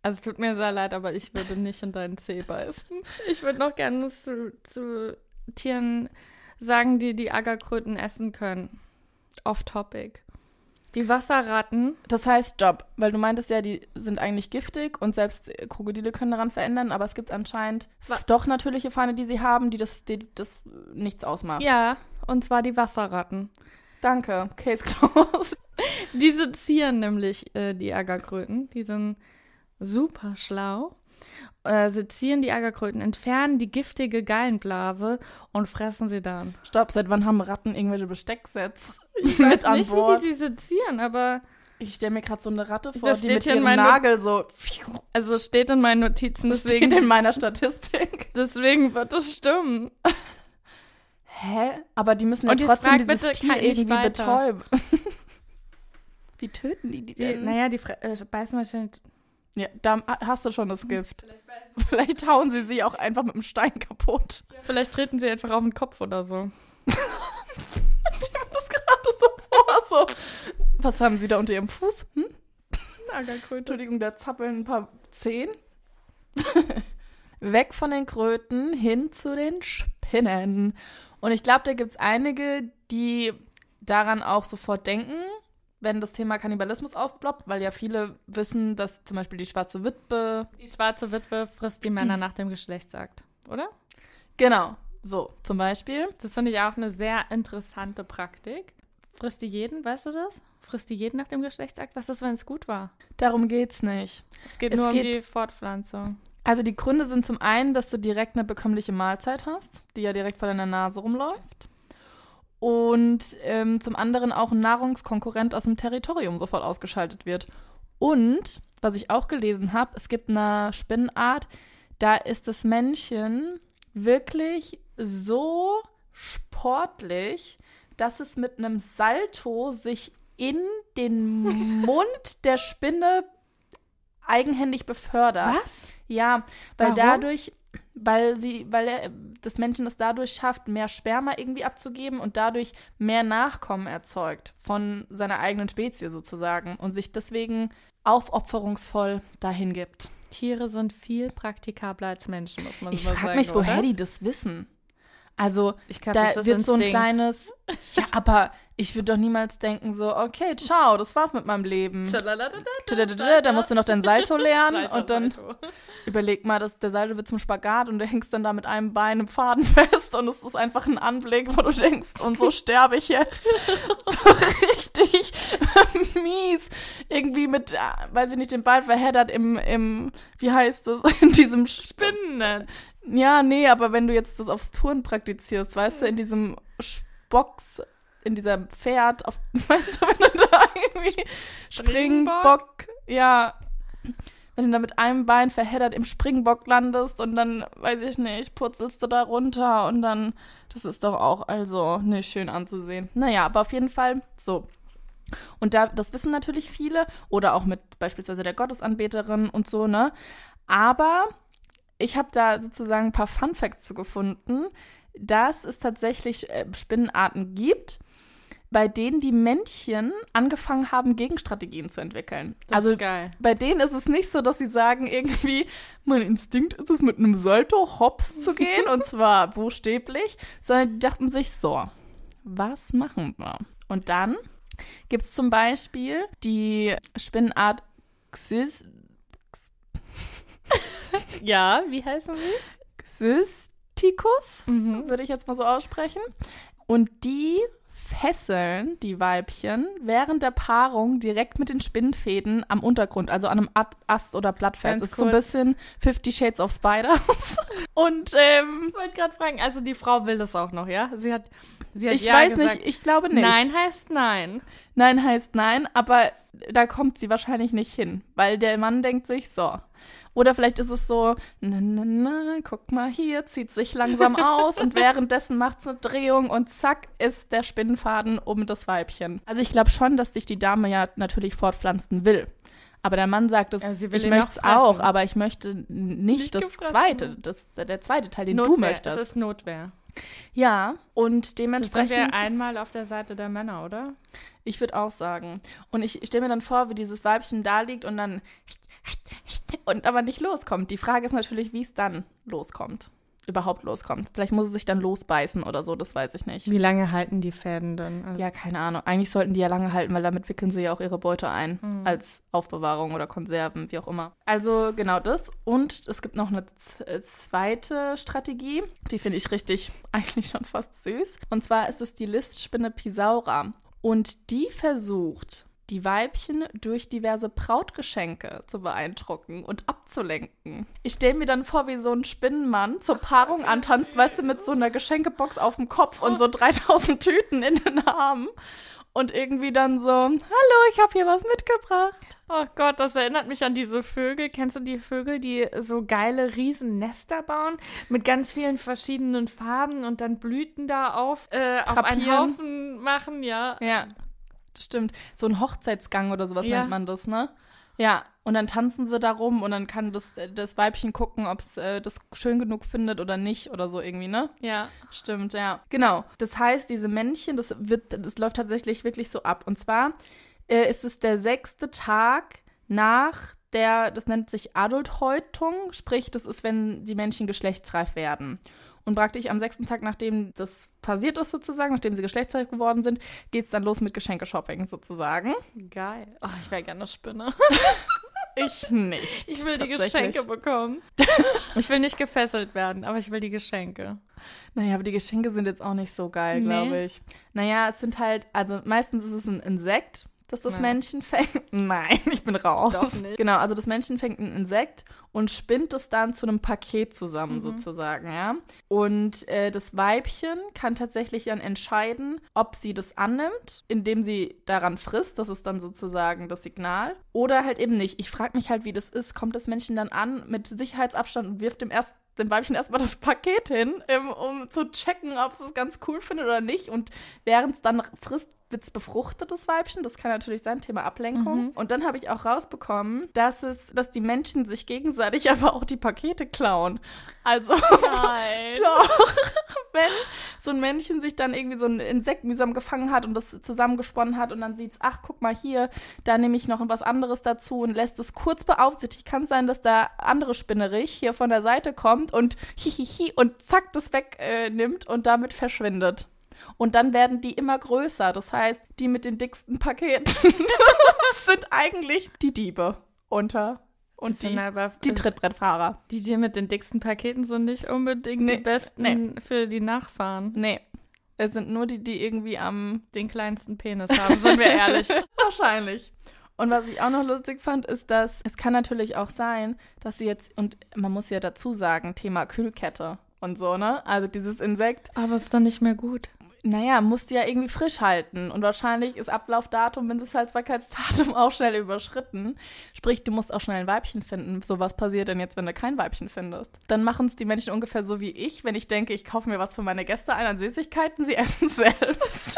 Also es tut mir sehr leid, aber ich würde nicht in deinen Zeh beißen. Ich würde noch gerne zu, zu Tieren sagen, die die Agerkröten essen können. Off-Topic. Die Wasserratten. das heißt Job, weil du meintest ja, die sind eigentlich giftig und selbst äh, Krokodile können daran verändern, aber es gibt anscheinend Wa- doch natürliche Feinde, die sie haben, die das, die das nichts ausmacht. Ja, und zwar die Wasserratten. Danke, Case closed. Die sezieren nämlich äh, die Agerkröten. Die sind super schlau. Äh, sezieren die Agerkröten, entfernen die giftige Gallenblase und fressen sie dann. Stopp, seit wann haben Ratten irgendwelche Bestecksets Ich mit weiß an nicht, wie Bord? die die sezieren, aber Ich stelle mir gerade so eine Ratte vor, Das die mit ihrem Nagel so also steht in meinen Notizen, das deswegen, steht in meiner Statistik. deswegen wird es stimmen. Hä? Aber die müssen ja Und trotzdem dieses bitte Tier irgendwie weiter. betäuben. Wie töten die die Die, denn? naja, die äh, beißen wahrscheinlich. Ja, da hast du schon das Gift. Vielleicht hauen sie sie auch einfach mit einem Stein kaputt. Vielleicht treten sie einfach auf den Kopf oder so. Ich mir das gerade so vor. So. Was haben sie da unter ihrem Fuß? Hm? Agerkröte. Entschuldigung, da zappeln ein paar Zehen. Weg von den Kröten hin zu den Spinnen. Und ich glaube, da gibt es einige, die daran auch sofort denken. Wenn das Thema Kannibalismus aufploppt, weil ja viele wissen, dass zum Beispiel die schwarze Witwe. Die schwarze Witwe frisst die Männer nach dem Geschlechtsakt, oder? Genau, so zum Beispiel. Das finde ich auch eine sehr interessante Praktik. Frisst die jeden, weißt du das? Frisst die jeden nach dem Geschlechtsakt? Was ist, wenn es gut war? Darum geht's nicht. Es geht Es nur um geht- die Fortpflanzung. Also die Gründe sind zum einen, dass du direkt eine bekömmliche Mahlzeit hast, die ja direkt vor deiner Nase rumläuft. Und ähm, zum anderen auch ein Nahrungskonkurrent aus dem Territorium sofort ausgeschaltet wird. Und, was ich auch gelesen habe, es gibt eine Spinnenart, da ist das Männchen wirklich so sportlich, dass es mit einem Salto sich in den Mund der Spinne eigenhändig befördert. Was? Ja, weil Warum? dadurch, weil sie, weil er, das Männchen es dadurch schafft, mehr Sperma irgendwie abzugeben und dadurch mehr Nachkommen erzeugt von seiner eigenen Spezie sozusagen und sich deswegen aufopferungsvoll dahin gibt. Tiere sind viel praktikabler als Menschen, muss man Ich so sagen. frage mich, woher oder? die das wissen. Also, Ich glaube, da das ist wird so ein Instinkt. kleines. Ja, aber ich würde doch niemals denken, so, okay, ciao, das war's mit meinem Leben. Da musst du noch dein Salto lernen Salto, und dann Salto. überleg mal, dass der Salto wird zum Spagat und du hängst dann da mit einem Bein im Faden fest und es ist einfach ein Anblick, wo du denkst, und so sterbe ich jetzt. so richtig mies. Irgendwie mit, äh, weiß ich nicht, den Ball verheddert im, im, wie heißt das, in diesem Spinnen. Spinnennetz. Ja, nee, aber wenn du jetzt das aufs Touren praktizierst, weißt du, in diesem Box, in dieser Pferd, auf, weißt du, wenn du da irgendwie Springbock? Springbock, ja, wenn du da mit einem Bein verheddert im Springbock landest und dann, weiß ich nicht, purzelst du da runter und dann, das ist doch auch also nicht schön anzusehen. Naja, aber auf jeden Fall so. Und da, das wissen natürlich viele oder auch mit beispielsweise der Gottesanbeterin und so, ne? Aber ich habe da sozusagen ein paar Fun Facts zu gefunden, dass es tatsächlich äh, Spinnenarten gibt, bei denen die Männchen angefangen haben, Gegenstrategien zu entwickeln. Das also ist geil. bei denen ist es nicht so, dass sie sagen, irgendwie, mein Instinkt ist es, mit einem Salto hops zu gehen, und zwar buchstäblich, sondern die dachten sich so, was machen wir? Und dann gibt es zum Beispiel die Spinnenart Xys, Ja, wie heißen sie? Xysticus, Mhm. würde ich jetzt mal so aussprechen. Und die fesseln die Weibchen während der Paarung direkt mit den Spinnfäden am Untergrund, also an einem Ast oder Blatt fest. Das ist so ein bisschen Fifty Shades of Spiders. Und ähm, Ich wollte gerade fragen, also die Frau will das auch noch, ja? Sie hat, sie hat ich ja weiß gesagt. nicht, ich glaube nicht. Nein heißt nein. Nein heißt nein, aber da kommt sie wahrscheinlich nicht hin, weil der Mann denkt sich so. Oder vielleicht ist es so, na, na, na, guck mal hier, zieht sich langsam aus und währenddessen macht es eine Drehung und zack ist der Spinnenfaden um das Weibchen. Also ich glaube schon, dass sich die Dame ja natürlich fortpflanzen will. Aber der Mann sagt, das, will ich möchte es auch, aber ich möchte nicht, Nicht das gefressen. zweite, das, der zweite Teil, den du Notwehr. möchtest. Es ist Notwehr. Ja, und Das sind wir dementsprechend. einmal auf der Seite der Männer, oder? Ich würde auch sagen. Und ich stelle mir dann vor, wie dieses Weibchen da liegt und dann und aber nicht loskommt. Die Frage ist natürlich, wie es dann loskommt. Überhaupt loskommt. Vielleicht muss es sich dann losbeißen oder so, das weiß ich nicht. Wie lange halten die Fäden denn? Also, Ja, keine Ahnung. Eigentlich sollten die ja lange halten, weil damit wickeln sie ja auch ihre Beute ein. Mhm. Als Aufbewahrung oder Konserven, wie auch immer. Also genau das. Und es gibt noch eine äh, zweite Strategie. Die finde ich richtig, eigentlich schon fast süß. Und zwar ist es die Listspinne Pisaura. Und die versucht, die Weibchen durch diverse Brautgeschenke zu beeindrucken und abzulenken. Ich stelle mir dann vor, wie so ein Spinnenmann zur Paarung antanzt, weißt du, mit so einer Geschenkebox auf dem Kopf und so 3000 Tüten in den Armen. Und irgendwie dann so, hallo, ich habe hier was mitgebracht. Oh Gott, das erinnert mich an diese Vögel. Kennst du die Vögel, die so geile riesen Nester bauen mit ganz vielen verschiedenen Farben und dann Blüten da auf, äh, auf einen. Haufen machen? Ja. Ja, das stimmt. So ein Hochzeitsgang oder sowas Ja. nennt man das, ne? Ja, und dann tanzen sie da rum und dann kann das, das Weibchen gucken, ob es äh, das schön genug findet oder nicht oder so irgendwie, ne? Ja. Stimmt, ja. Genau. Das heißt, diese Männchen, das wird, das läuft tatsächlich wirklich so ab. Und zwar äh, ist es der sechste Tag nach der, das nennt sich Adulthäutung, sprich, das ist, wenn die Männchen geschlechtsreif werden. Und praktisch am sechsten Tag, nachdem das passiert ist, sozusagen, nachdem sie geschlechtsreif geworden sind, geht es dann los mit Geschenke-Shopping sozusagen. Geil. Oh, ich wäre gerne Spinne. Ich nicht. Ich will die Geschenke bekommen. ich will nicht gefesselt werden, aber ich will die Geschenke. Naja, aber die Geschenke sind jetzt auch nicht so geil, glaube Nee. ich. Naja, es sind halt, also meistens ist es ein Insekt, das das Ja. Männchen fängt. Nein, ich bin raus. Doch nicht. Genau, also das Männchen fängt ein Insekt und spinnt es dann zu einem Paket zusammen, Mhm. sozusagen, ja. Und äh, das Weibchen kann tatsächlich dann entscheiden, ob sie das annimmt, indem sie daran frisst, das ist dann sozusagen das Signal, oder halt eben nicht. Ich frage mich halt, wie das ist. Kommt das Männchen dann an mit Sicherheitsabstand und wirft dem erst dem Weibchen erstmal das Paket hin, ähm, um zu checken, ob es es ganz cool findet oder nicht. Und während es dann frisst, wird es befruchtet, das Weibchen. Das kann natürlich sein, Thema Ablenkung. Und dann habe ich auch rausbekommen, dass es, dass die Menschen sich gegenseitig aber auch die Pakete klauen. Also Nein. doch, wenn so ein Männchen sich dann irgendwie so ein Insekt mühsam gefangen hat und das zusammengesponnen hat und dann sieht's, ach, guck mal hier, da nehme ich noch was anderes dazu und lässt es kurz beaufsichtigt. Kann es sein, dass da andere Spinnerich hier von der Seite kommt und hihihi und zack, das wegnimmt äh, und damit verschwindet. Und dann werden die immer größer. Das heißt, die mit den dicksten Paketen sind eigentlich die Diebe unter und die, aber die Trittbrettfahrer. die, die mit den dicksten Paketen sind nicht unbedingt Nee, die besten nee. für die Nachfahren. Nee. Es sind nur die, die irgendwie am Den kleinsten Penis haben, sind wir ehrlich. Wahrscheinlich. Und was ich auch noch lustig fand, ist, dass es kann natürlich auch sein, dass sie jetzt, und man muss ja dazu sagen, Thema Kühlkette und so, ne? Also dieses Insekt, Aber das ist dann nicht mehr gut. Naja, musst du ja irgendwie frisch halten. Und wahrscheinlich ist Ablaufdatum, Mindesthaltbarkeitsdatum auch schnell überschritten. Sprich, du musst auch schnell ein Weibchen finden. So, was passiert denn jetzt, wenn du kein Weibchen findest? Dann machen es die Menschen ungefähr so wie ich, wenn ich denke, ich kaufe mir was für meine Gäste ein an Süßigkeiten, sie essen selbst.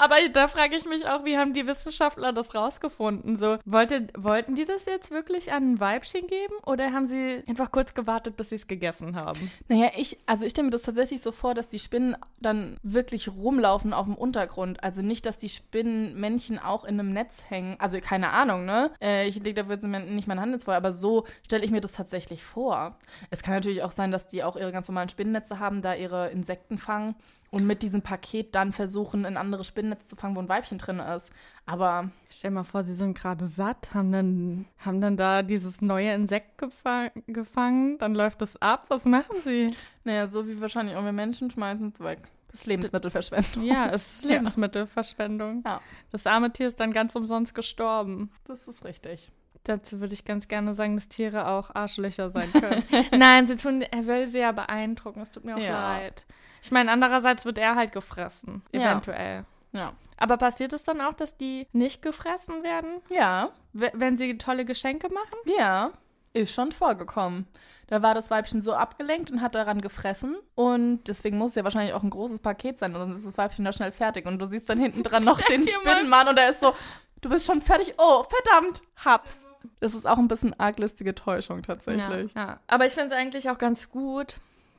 Aber da frage ich mich auch, wie haben die Wissenschaftler das rausgefunden? So, wollte, wollten die das jetzt wirklich an ein Weibchen geben oder haben sie einfach kurz gewartet, bis sie es gegessen haben? Naja, ich, also ich stelle mir das tatsächlich so vor, dass die Spinnen dann wirklich rumlaufen auf dem Untergrund. Also nicht, dass die Spinnenmännchen auch in einem Netz hängen. Also keine Ahnung, ne? Äh, ich lege dafür jetzt nicht meine Hand ins Feuer, aber so stelle ich mir das tatsächlich vor. Es kann natürlich auch sein, dass die auch ihre ganz normalen Spinnennetze haben, da ihre Insekten fangen und mit diesem Paket dann versuchen, ein anderes Spinnennetz zu fangen, wo ein Weibchen drin ist. Aber Stell mal vor, sie sind gerade satt, haben dann, haben dann da dieses neue Insekt gefa gefangen, dann läuft es ab. Was machen sie? naja, so wie wahrscheinlich auch wir Menschen schmeißen es weg. Das ist Lebensmittelverschwendung. Ja, es ist Ja. Lebensmittelverschwendung. Ja. Das arme Tier ist dann ganz umsonst gestorben. Das ist richtig. Dazu würde ich ganz gerne sagen, dass Tiere auch Arschlöcher sein können. Nein, sie tun, er will sie ja beeindrucken. Es tut mir auch Ja. leid. Ich meine, andererseits wird er halt gefressen. Ja. Eventuell. Ja. Aber passiert es dann auch, dass die nicht gefressen werden, Ja, wenn sie tolle Geschenke machen? Ja, ist schon vorgekommen. Da war das Weibchen so abgelenkt und hat daran gefressen. Und deswegen muss es ja wahrscheinlich auch ein großes Paket sein. Und dann ist das Weibchen da schnell fertig. Und du siehst dann hinten dran noch den Spinnenmann. Und er ist so, du bist schon fertig. Oh, verdammt, hab's. Das ist auch ein bisschen arglistige Täuschung tatsächlich. Ja, ja. Aber ich finde es eigentlich auch ganz gut,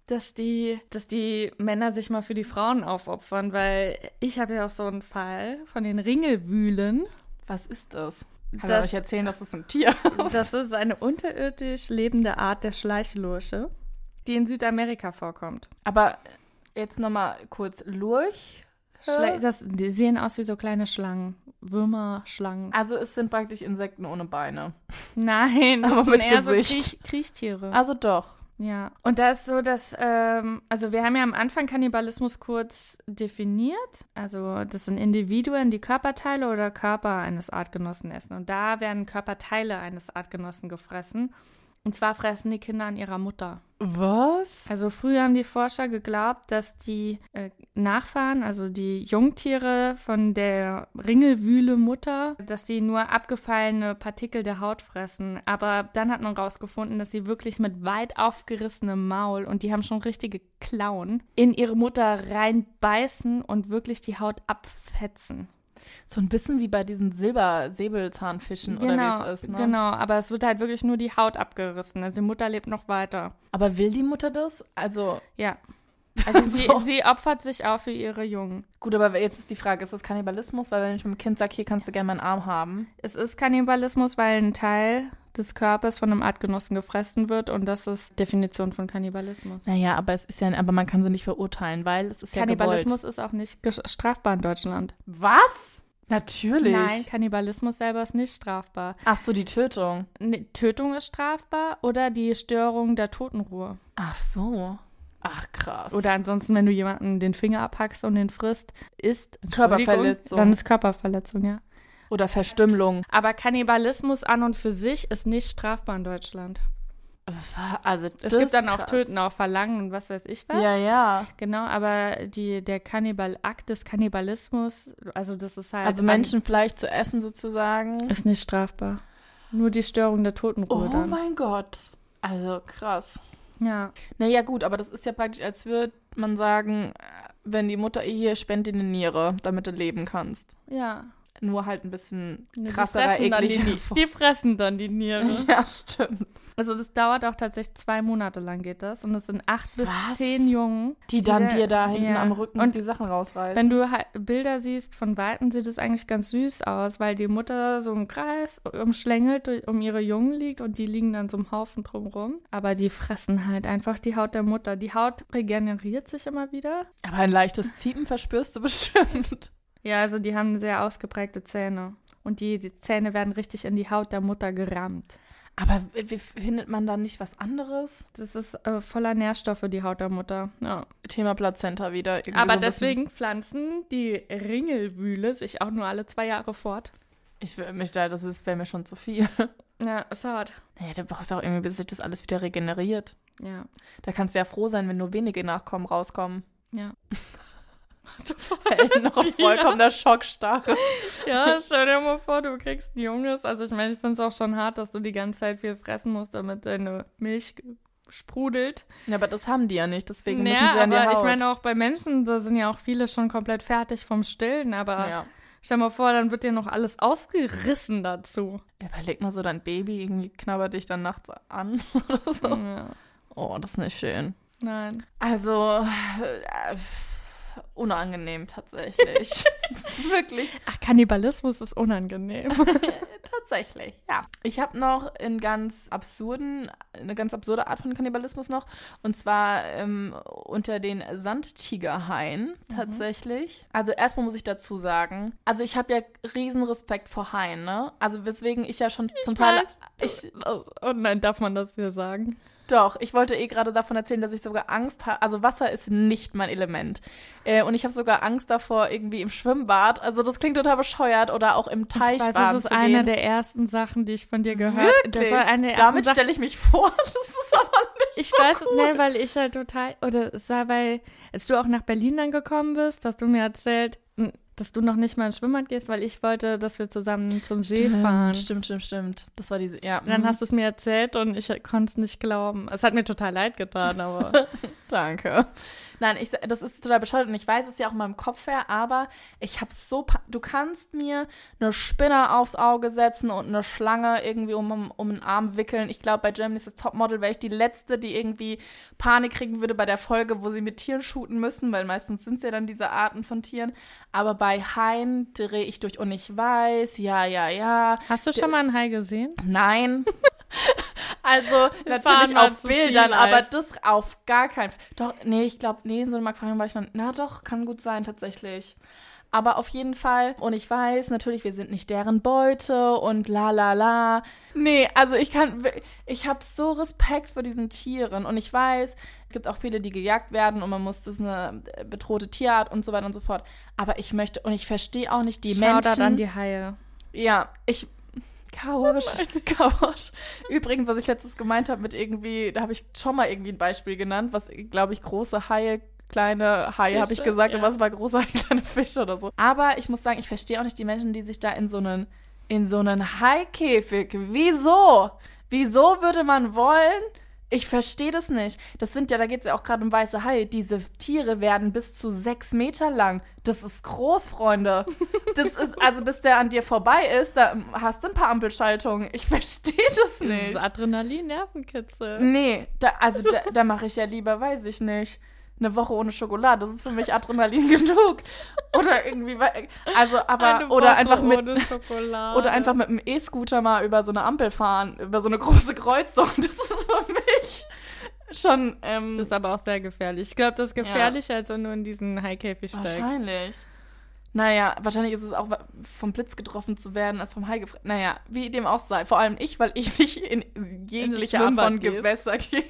dass die, dass die Männer sich mal für die Frauen aufopfern, weil ich habe ja auch so einen Fall von den Ringelwühlen. Was ist das? Kann Das- er euch erzählen, dass das ein Tier ist? Das ist eine unterirdisch lebende Art der Schleichlurche, die in Südamerika vorkommt. Aber jetzt nochmal kurz Lurch. Schle das, die sehen aus wie so kleine Schlangen. Würmer, Schlangen. Also es sind praktisch Insekten ohne Beine. Nein, Aber mit eher so Gesicht. Kriech Kriechtiere. Also doch. Ja, und da ist so, dass, ähm, also wir haben ja am Anfang Kannibalismus kurz definiert. Also das sind Individuen, die Körperteile oder Körper eines Artgenossen essen. Und da werden Körperteile eines Artgenossen gefressen. Und zwar fressen die Kinder an ihrer Mutter. Was? Also früher haben die Forscher geglaubt, dass die äh, Nachfahren, also die Jungtiere von der Ringelwühle-Mutter, dass die nur abgefallene Partikel der Haut fressen. Aber dann hat man rausgefunden, dass sie wirklich mit weit aufgerissenem Maul und die haben schon richtige Klauen in ihre Mutter reinbeißen und wirklich die Haut abfetzen. So ein bisschen wie bei diesen Silbersäbelzahnfischen oder Genau, wie es ist, ne? genau. Aber es wird halt wirklich nur die Haut abgerissen. Also die Mutter lebt noch weiter. Aber will die Mutter das? Also, Ja. Also sie, So. sie opfert sich auch für ihre Jungen. gut, aber jetzt ist die Frage, ist das Kannibalismus? Weil wenn ich mit dem Kind sage, hier kannst du gerne meinen Arm haben. Es ist Kannibalismus, weil ein Teil des Körpers von einem Artgenossen gefressen wird und das ist Definition von Kannibalismus. Naja, aber es ist ja, aber man kann sie nicht verurteilen, weil es ist ja Kannibalismus ist auch nicht strafbar in Deutschland. Was? Natürlich. Nein, Kannibalismus selber ist nicht strafbar. Ach so, die Tötung. Ne, Tötung ist strafbar oder die Störung der Totenruhe. Ach so. Ach krass. Oder ansonsten, wenn du jemanden den Finger abhackst und den frisst, ist Körperverletzung. Dann ist Körperverletzung, ja. Oder Verstümmelung. Aber Kannibalismus an und für sich ist nicht strafbar in Deutschland. Also Es gibt dann auch krass. Töten, auch Verlangen und was weiß ich was. Ja, ja. Genau, aber die, der Kannibal-Akt des Kannibalismus, also das ist halt. Also Menschenfleisch zu essen sozusagen. Ist nicht strafbar. Nur die Störung der Totenruhe Oh dann. mein Gott. Also krass. Ja. Naja, gut, aber das ist ja praktisch, als würde man sagen, äh, wenn die Mutter hier spendet dir eine Niere, damit du leben kannst. Ja. Nur halt ein bisschen Die krasserer, fressen dann die, ekliger. die fressen dann die Niere. Ja, stimmt. Also das dauert auch tatsächlich zwei Monate lang geht das. Und es sind acht bis Was? zehn Jungen. Die dann da- dir da hinten ja. am Rücken Und die Sachen rausreißen. Wenn du halt Bilder siehst von Weitem, sieht es eigentlich ganz süß aus, weil die Mutter so im Kreis umschlängelt um ihre Jungen liegt und die liegen dann so im Haufen drumrum. Aber die fressen halt einfach die Haut der Mutter. Die Haut regeneriert sich immer wieder. aber ein leichtes Ziepen verspürst du bestimmt. Ja, also die haben sehr ausgeprägte Zähne. Und die, die Zähne werden richtig in die Haut der Mutter gerammt. Aber wie, findet man da nicht was anderes? Das ist äh, voller Nährstoffe, die Haut der Mutter. Ja. Thema Plazenta wieder. so Aber bisschen- deswegen pflanzen die Ringelwühle sich auch nur alle zwei Jahre fort. Ich will mich da, das ist- wäre mir schon zu viel. Ja, ist hart. Naja, da brauchst du auch irgendwie, bis sich das alles wieder regeneriert. Ja. Da kannst du ja froh sein, wenn nur wenige Nachkommen rauskommen. Ja. noch auf vollkommener Schockstarre. Ja, stell dir mal vor, du kriegst ein Junges. Also ich meine, ich finde es auch schon hart, dass du die ganze Zeit viel fressen musst, damit deine Milch sprudelt. Ja, aber das haben die ja nicht, deswegen müssen ja, sie an die Haut. ich meine auch bei Menschen, da sind ja auch viele schon komplett fertig vom Stillen, aber Ja. stell mal vor, dann wird dir noch alles ausgerissen dazu. Überleg mal so, dein Baby irgendwie knabbert dich dann nachts an oder so. Ja. Oh, das ist nicht schön. Nein. Also, äh, unangenehm tatsächlich. Wirklich. Ach, Kannibalismus ist unangenehm. Tatsächlich, ja. Ich habe noch in ganz absurden, eine ganz absurde Art von Kannibalismus noch. Und zwar ähm, unter den Sandtigerhaien tatsächlich. Also erstmal muss ich dazu sagen, also ich habe ja riesen Respekt vor Haien, ne? Also weswegen ich ja schon zum Teil. weiß. Ich, oh nein, darf man das hier sagen? Doch, ich wollte eh gerade davon erzählen, dass ich sogar Angst habe. Also Wasser ist nicht mein Element. Äh, und ich habe sogar Angst davor, irgendwie im Schwimmbad. Also das klingt total bescheuert oder auch im Teich Ich weiß, das ist eine der ersten Sachen, die ich von dir gehört habe. Damit stelle ich mich vor. Das ist aber nicht Ich so weiß, cool. ne, weil ich halt total, oder es war, weil, als du auch nach Berlin dann gekommen bist, hast du mir erzählt, m, dass du noch nicht mal ins Schwimmbad gehst, weil ich wollte, dass wir zusammen zum See fahren. Stimmt, stimmt, stimmt. Das war diese, ja. Und dann mhm. hast du es mir erzählt und ich konnte es nicht glauben. Es hat mir total leid getan, aber Danke. Nein, ich, das ist total bescheuert und ich weiß es ja auch in meinem Kopf her, aber ich habe so, du kannst mir eine Spinne aufs Auge setzen und eine Schlange irgendwie um, um den Arm wickeln. Ich glaube, bei Germany's Next Topmodel wäre ich die Letzte, die irgendwie Panik kriegen würde bei der Folge, wo sie mit Tieren shooten müssen, weil meistens sind es ja dann diese Arten von Tieren. Aber bei Haien drehe ich durch und ich weiß, ja, ja, ja, hast du schon mal einen Hai gesehen? Nein. Also natürlich auf Bildern, aber das auf gar keinen Fall. Doch, nee, ich glaube, nee, in so einem Aquarium war ich noch. Na doch, kann gut sein, tatsächlich. Aber auf jeden Fall, und ich weiß natürlich, wir sind nicht deren Beute und la la la. Nee, also ich kann, ich habe so Respekt vor diesen Tieren und ich weiß, es gibt auch viele, die gejagt werden und man muss, das ist eine bedrohte Tierart und so weiter und so fort. Aber ich möchte, und ich verstehe auch nicht die Shoutout Menschen. an die Haie. Ja, ich. Kausch, Kausch. Übrigens, was ich letztes gemeint habe mit irgendwie, da habe ich schon mal irgendwie ein Beispiel genannt, was, glaube ich, große Haie, kleine Haie, habe ich gesagt, ja. und was war große Haie, kleine Fische oder so. Aber ich muss sagen, ich verstehe auch nicht die Menschen, die sich da in so einen, in so einen Haikäfig, wieso? Wieso würde man wollen? Ich verstehe das nicht. Das sind ja, da geht es ja auch gerade um weiße Haie. Diese Tiere werden bis zu sechs Meter lang. Das ist groß, Freunde. Das ist, also bis der an dir vorbei ist, da hast du ein paar Ampelschaltungen. Ich verstehe das Das nicht. ist Adrenalin, Nervenkitzel. Nee, da, also da, da mache ich ja lieber, weiß ich nicht. eine Woche ohne Schokolade. Das ist für mich Adrenalin genug. Oder irgendwie, also aber oder einfach mit ohne Schokolade. oder einfach mit einem E-Scooter mal über so eine Ampel fahren, über so eine große Kreuzung. Das ist für mich schon ähm, Das ist aber auch sehr gefährlich. Ich glaube, das ist gefährlicher, als wenn du in diesen Haikäfig steigst. wahrscheinlich. Naja, wahrscheinlich ist es auch vom Blitz getroffen zu werden, als vom Hai gefressen. Naja, wie dem auch sei. Vor allem ich, weil ich nicht in jegliche Art von gehst. Gewässer gehe.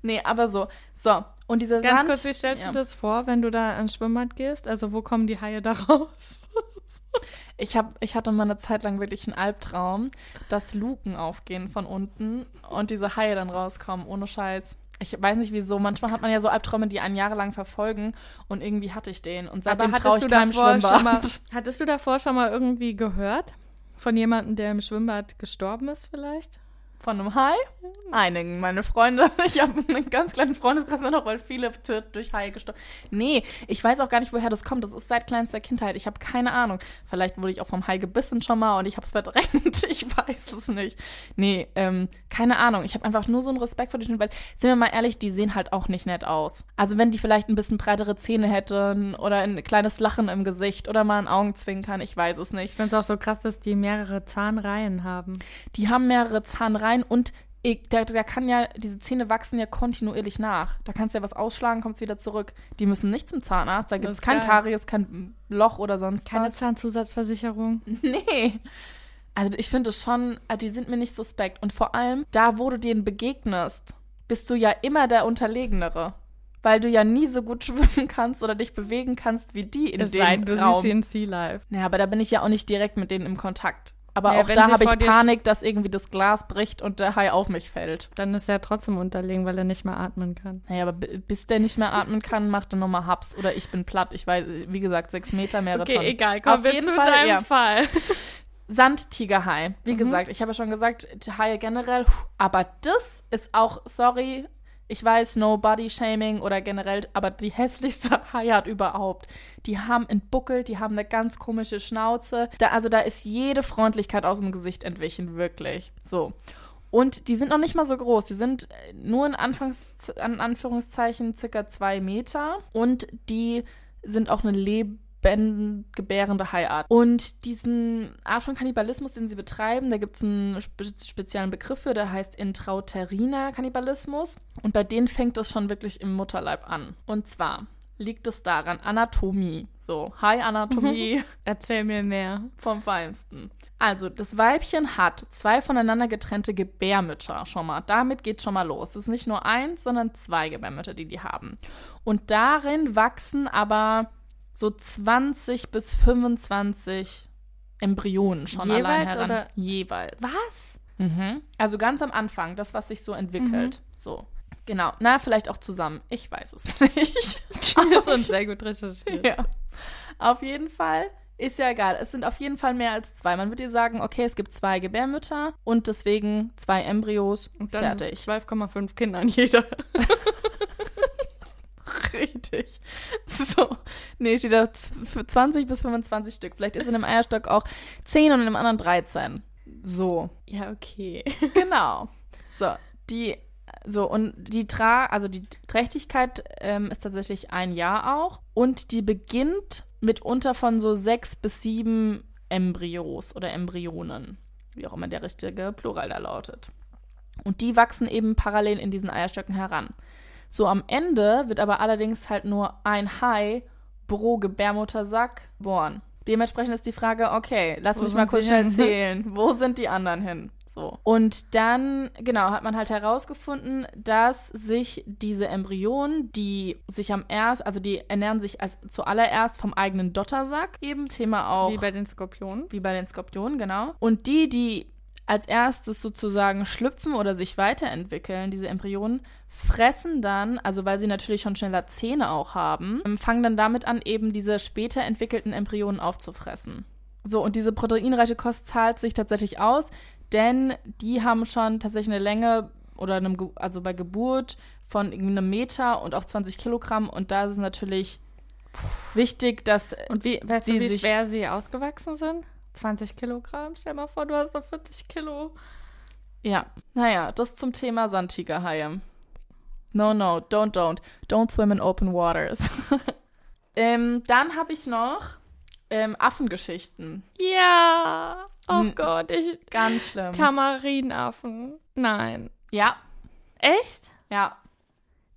nee, aber so. So, und dieser Ganz Sand. kurz, wie stellst ja. du das vor, wenn du da ins Schwimmbad gehst? Also, wo kommen die Haie da raus? Ich, hab, ich hatte mal eine Zeit lang wirklich einen Albtraum, dass Luken aufgehen von unten und diese Haie dann rauskommen, ohne Scheiß. Ich weiß nicht wieso. Manchmal hat man ja so Albträume, die einen jahrelang verfolgen und irgendwie hatte ich den. Und seitdem traue ich keinem Schwimmbad. schon mal, hattest du davor schon mal irgendwie gehört? Von jemandem, der im Schwimmbad gestorben ist, vielleicht? Von einem Hai? Einigen, meine Freunde. Ich habe einen ganz kleinen Freundeskreis noch, weil viele durch Haie gestorben Nee, ich weiß auch gar nicht, woher das kommt. Das ist seit kleinster Kindheit. Ich habe keine Ahnung. Vielleicht wurde ich auch vom Hai gebissen schon mal und ich habe es verdrängt. Ich weiß es nicht. Nee, ähm, keine Ahnung. Ich habe einfach nur so einen Respekt vor den, weil, sind wir mal ehrlich, die sehen halt auch nicht nett aus. Also wenn die vielleicht ein bisschen breitere Zähne hätten oder ein kleines Lachen im Gesicht oder mal ein Augenzwinkern, ich weiß es nicht. Ich finde es auch so krass, dass die mehrere Zahnreihen haben. Die haben mehrere Zahnreihen und ich, der, der kann ja, diese Zähne wachsen ja kontinuierlich nach. Da kannst du ja was ausschlagen, kommst wieder zurück. Die müssen nicht zum Zahnarzt, da gibt es kein geil. Karies, kein Loch oder sonst Keine was. Zahnzusatzversicherung. Nee. Also ich finde es schon, äh, die sind mir nicht suspekt. Und vor allem, da wo du denen begegnest, bist du ja immer der Unterlegenere. Weil du ja nie so gut schwimmen kannst oder dich bewegen kannst wie die in Es dem sei du Raum. siehst sie in Sea Life. Ja, aber da bin ich ja auch nicht direkt mit denen im Kontakt. Aber Ja, auch da habe ich Panik, dass irgendwie das Glas bricht und der Hai auf mich fällt. Dann ist er trotzdem unterlegen, weil er nicht mehr atmen kann. Naja, aber bis der nicht mehr atmen kann, macht er nochmal Haps. Oder ich bin platt. Ich weiß, wie gesagt, sechs Meter, mehrere Okay, Tonnen. egal. Kommen Auf jeden zu Fall, deinem ja. Fall. Sandtigerhai. Wie Mhm. gesagt, ich habe ja schon gesagt, Haie generell. Aber das ist auch, sorry, ich weiß, no body shaming oder generell, aber die hässlichste Haiart überhaupt. Die haben einen Buckel, die haben eine ganz komische Schnauze. Da, also da ist jede Freundlichkeit aus dem Gesicht entwichen, wirklich. So. Und die sind noch nicht mal so groß. Die sind äh, nur in Anfangs an Anführungszeichen circa zwei Meter. Und die sind auch eine lebendgebärende Haiart. Und diesen Art von Kannibalismus, den sie betreiben, da gibt es einen spe speziellen Begriff für, der heißt intrauteriner Kannibalismus. Und bei denen fängt es schon wirklich im Mutterleib an. Und zwar liegt es daran, Anatomie. So, Hai-Anatomie Erzähl mir mehr. vom Feinsten. Also, das Weibchen hat zwei voneinander getrennte Gebärmütter schon mal. Damit geht schon mal los. Es ist nicht nur eins, sondern zwei Gebärmütter, die die haben. Und darin wachsen aber so 20 bis 25 Embryonen schon Jeweils allein heran. oder- Jeweils. Was? Mhm. Also ganz am Anfang, das, was sich so entwickelt. So. Genau. Na, vielleicht auch zusammen. Ich weiß es nicht. Das ist sehr gut recherchiert. Ja. Auf jeden Fall ist ja egal. Es sind auf jeden Fall mehr als zwei. Man würde dir sagen, okay, es gibt zwei Gebärmütter und deswegen zwei Embryos. Und dann fertig. 12,5 Kinder an jeder. Richtig. So. Nee, steht da z- für 20 bis 25 Stück. Vielleicht ist in einem Eierstock auch 10 und in einem anderen 13. So. Ja, okay. Genau. So, die, so, und die Tra, also die Trächtigkeit ähm, ist tatsächlich ein Jahr auch. Und die beginnt mitunter von so sechs bis sieben Embryos oder Embryonen. Wie auch immer der richtige Plural da lautet. Und die wachsen eben parallel in diesen Eierstöcken heran. So am Ende wird aber allerdings halt nur ein Hai pro Gebärmuttersack geboren. Dementsprechend ist die Frage, okay, lass Wo mich mal kurz schnell zählen. Wo sind die anderen hin? So. Und dann, genau, hat man halt herausgefunden, dass sich diese Embryonen, die sich am erst, also die ernähren sich als zuallererst vom eigenen Dottersack, eben Thema auch Wie bei den Skorpionen. wie bei den Skorpionen, genau. Und die, die als erstes sozusagen schlüpfen oder sich weiterentwickeln, diese Embryonen, fressen dann, also weil sie natürlich schon schneller Zähne auch haben, ähm, fangen dann damit an, eben diese später entwickelten Embryonen aufzufressen. So, und diese proteinreiche Kost zahlt sich tatsächlich aus, denn die haben schon tatsächlich eine Länge oder einem, also bei Geburt von einem Meter und auch 20 Kilogramm. Und da ist es natürlich wichtig, dass Und wie, weißt du, wie sich- schwer sie ausgewachsen sind? 20 Kilogramm? Stell mal vor, du hast noch 40 Kilo. Ja, naja, das zum Thema Sandtigerhaie. No, no, don't, don't. Don't swim in open waters. ähm, dann habe ich noch ähm, Affengeschichten. Ja. Oh Hm. Gott, ich. Ganz schlimm. Tamarinaffen. Nein. ja, Echt? ja.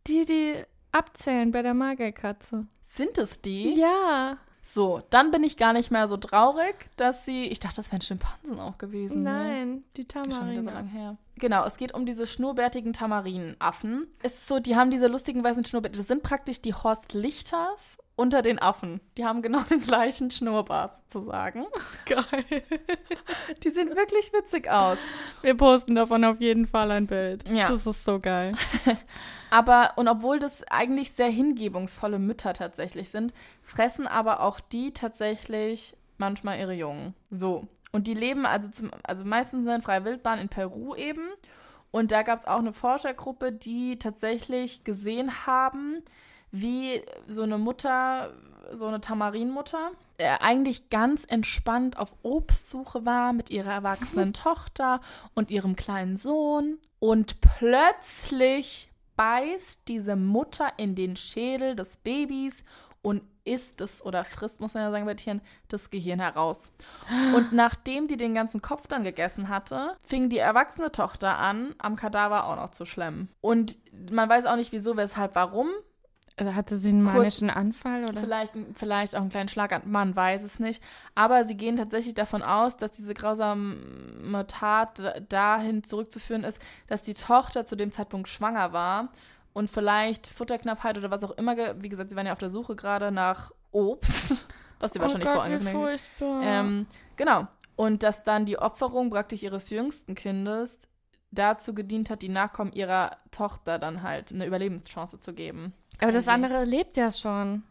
Die, die abzählen bei der Magerkatze. Sind es die? Ja. So, dann bin ich gar nicht mehr so traurig, dass sie. Ich dachte, das wären Schimpansen auch gewesen. Ne? Nein, die Ist schon wieder so lange her. Genau, es geht um diese schnurrbärtigen Tamarinaffen. Es ist so, die haben diese lustigen weißen Schnurrbärte. Das sind praktisch die Horst Lichters unter den Affen. Die haben genau den gleichen Schnurrbart sozusagen. Geil. Die sehen wirklich witzig aus. Wir posten davon auf jeden Fall ein Bild. Ja. Das ist so geil. Aber, und obwohl das eigentlich sehr hingebungsvolle Mütter tatsächlich sind, fressen aber auch die tatsächlich manchmal ihre Jungen. So. Und die leben also, zum, also meistens in freier Wildbahn in Peru eben. Und da gab es auch eine Forschergruppe, die tatsächlich gesehen haben, wie so eine Mutter, so eine Tamarinmutter, äh, eigentlich ganz entspannt auf Obstsuche war mit ihrer erwachsenen Tochter und ihrem kleinen Sohn. Und plötzlich beißt diese Mutter in den Schädel des Babys und isst es oder frisst, muss man ja sagen bei Tieren, das Gehirn heraus. Und nachdem die den ganzen Kopf dann gegessen hatte, fing die erwachsene Tochter an, am Kadaver auch noch zu schlemmen. Und man weiß auch nicht wieso, weshalb, warum. Also hatte sie einen Kurz- manischen Anfall oder? Vielleicht, vielleicht auch einen kleinen Schlag an, man weiß es nicht. Aber sie gehen tatsächlich davon aus, dass diese grausame Tat dahin zurückzuführen ist, dass die Tochter zu dem Zeitpunkt schwanger war und vielleicht Futterknappheit oder was auch immer, wie gesagt, sie waren ja auf der Suche gerade nach Obst, was sie wahrscheinlich oh Gott, wie vorangekündigt furchtbar. ähm, genau. Und dass dann die Opferung praktisch ihres jüngsten Kindes dazu gedient hat, die Nachkommen ihrer Tochter dann halt eine Überlebenschance zu geben. Aber das andere lebt ja schon.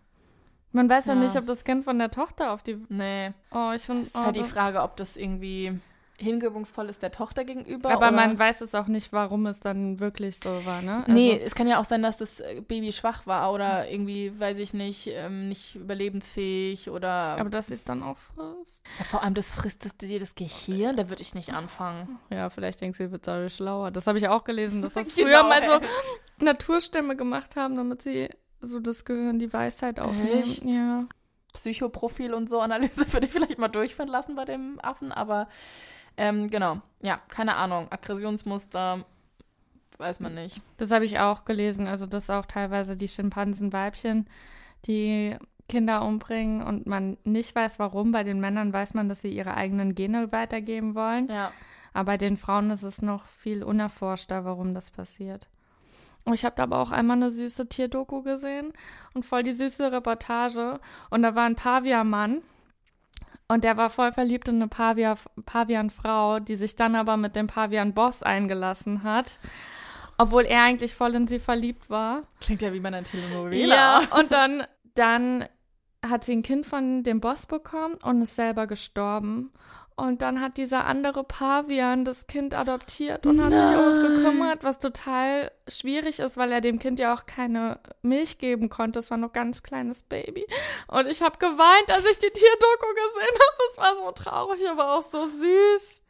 Man weiß ja, Ja. nicht, ob das Kind von der Tochter auf die. Nee. Oh, ich finde. Es ist Oh, halt die Frage, ob das irgendwie hingebungsvoll ist der Tochter gegenüber. Aber man weiß es auch nicht, warum es dann wirklich so war, ne? Also, Nee, es kann ja auch sein, dass das äh, Baby schwach war oder irgendwie, weiß ich nicht, ähm, nicht überlebensfähig oder. Aber dass sie es dann auch frisst. ja, vor allem das frisst das, das Gehirn, da würde ich nicht anfangen. Ja, vielleicht denkt sie, wird dadurch schlauer. Das habe ich auch gelesen, dass das Genau, früher mal so. Naturstämme gemacht haben, damit sie so das Gehirn, die Weisheit aufnehmen. Echt? Ja. Psychoprofil und so Analyse würde ich vielleicht mal durchführen lassen bei dem Affen, aber ähm, genau, ja, keine Ahnung. Aggressionsmuster weiß man nicht. Das habe ich auch gelesen. Also, dass auch teilweise die Schimpansenweibchen die Kinder umbringen und man nicht weiß, warum. Bei den Männern weiß man, dass sie ihre eigenen Gene weitergeben wollen. Ja. Aber bei den Frauen ist es noch viel unerforschter, warum das passiert. Und Ich habe da aber auch einmal eine süße Tierdoku gesehen und voll die süße Reportage. Und da war ein Pavianmann und der war voll verliebt in eine Pavia, Pavianfrau, die sich dann aber mit dem Pavian-Boss eingelassen hat. Obwohl er eigentlich voll in sie verliebt war. Klingt ja wie bei einer Telenovela. Ja, und dann, dann hat sie ein Kind von dem Boss bekommen und ist selber gestorben. Und dann hat dieser andere Pavian das Kind adoptiert und hat sich um es gekümmert, was total schwierig ist, weil er dem Kind ja auch keine Milch geben konnte. Es war ein ganz kleines Baby. Und ich habe geweint, als ich die Tierdoku gesehen habe. Es war so traurig, aber auch so süß.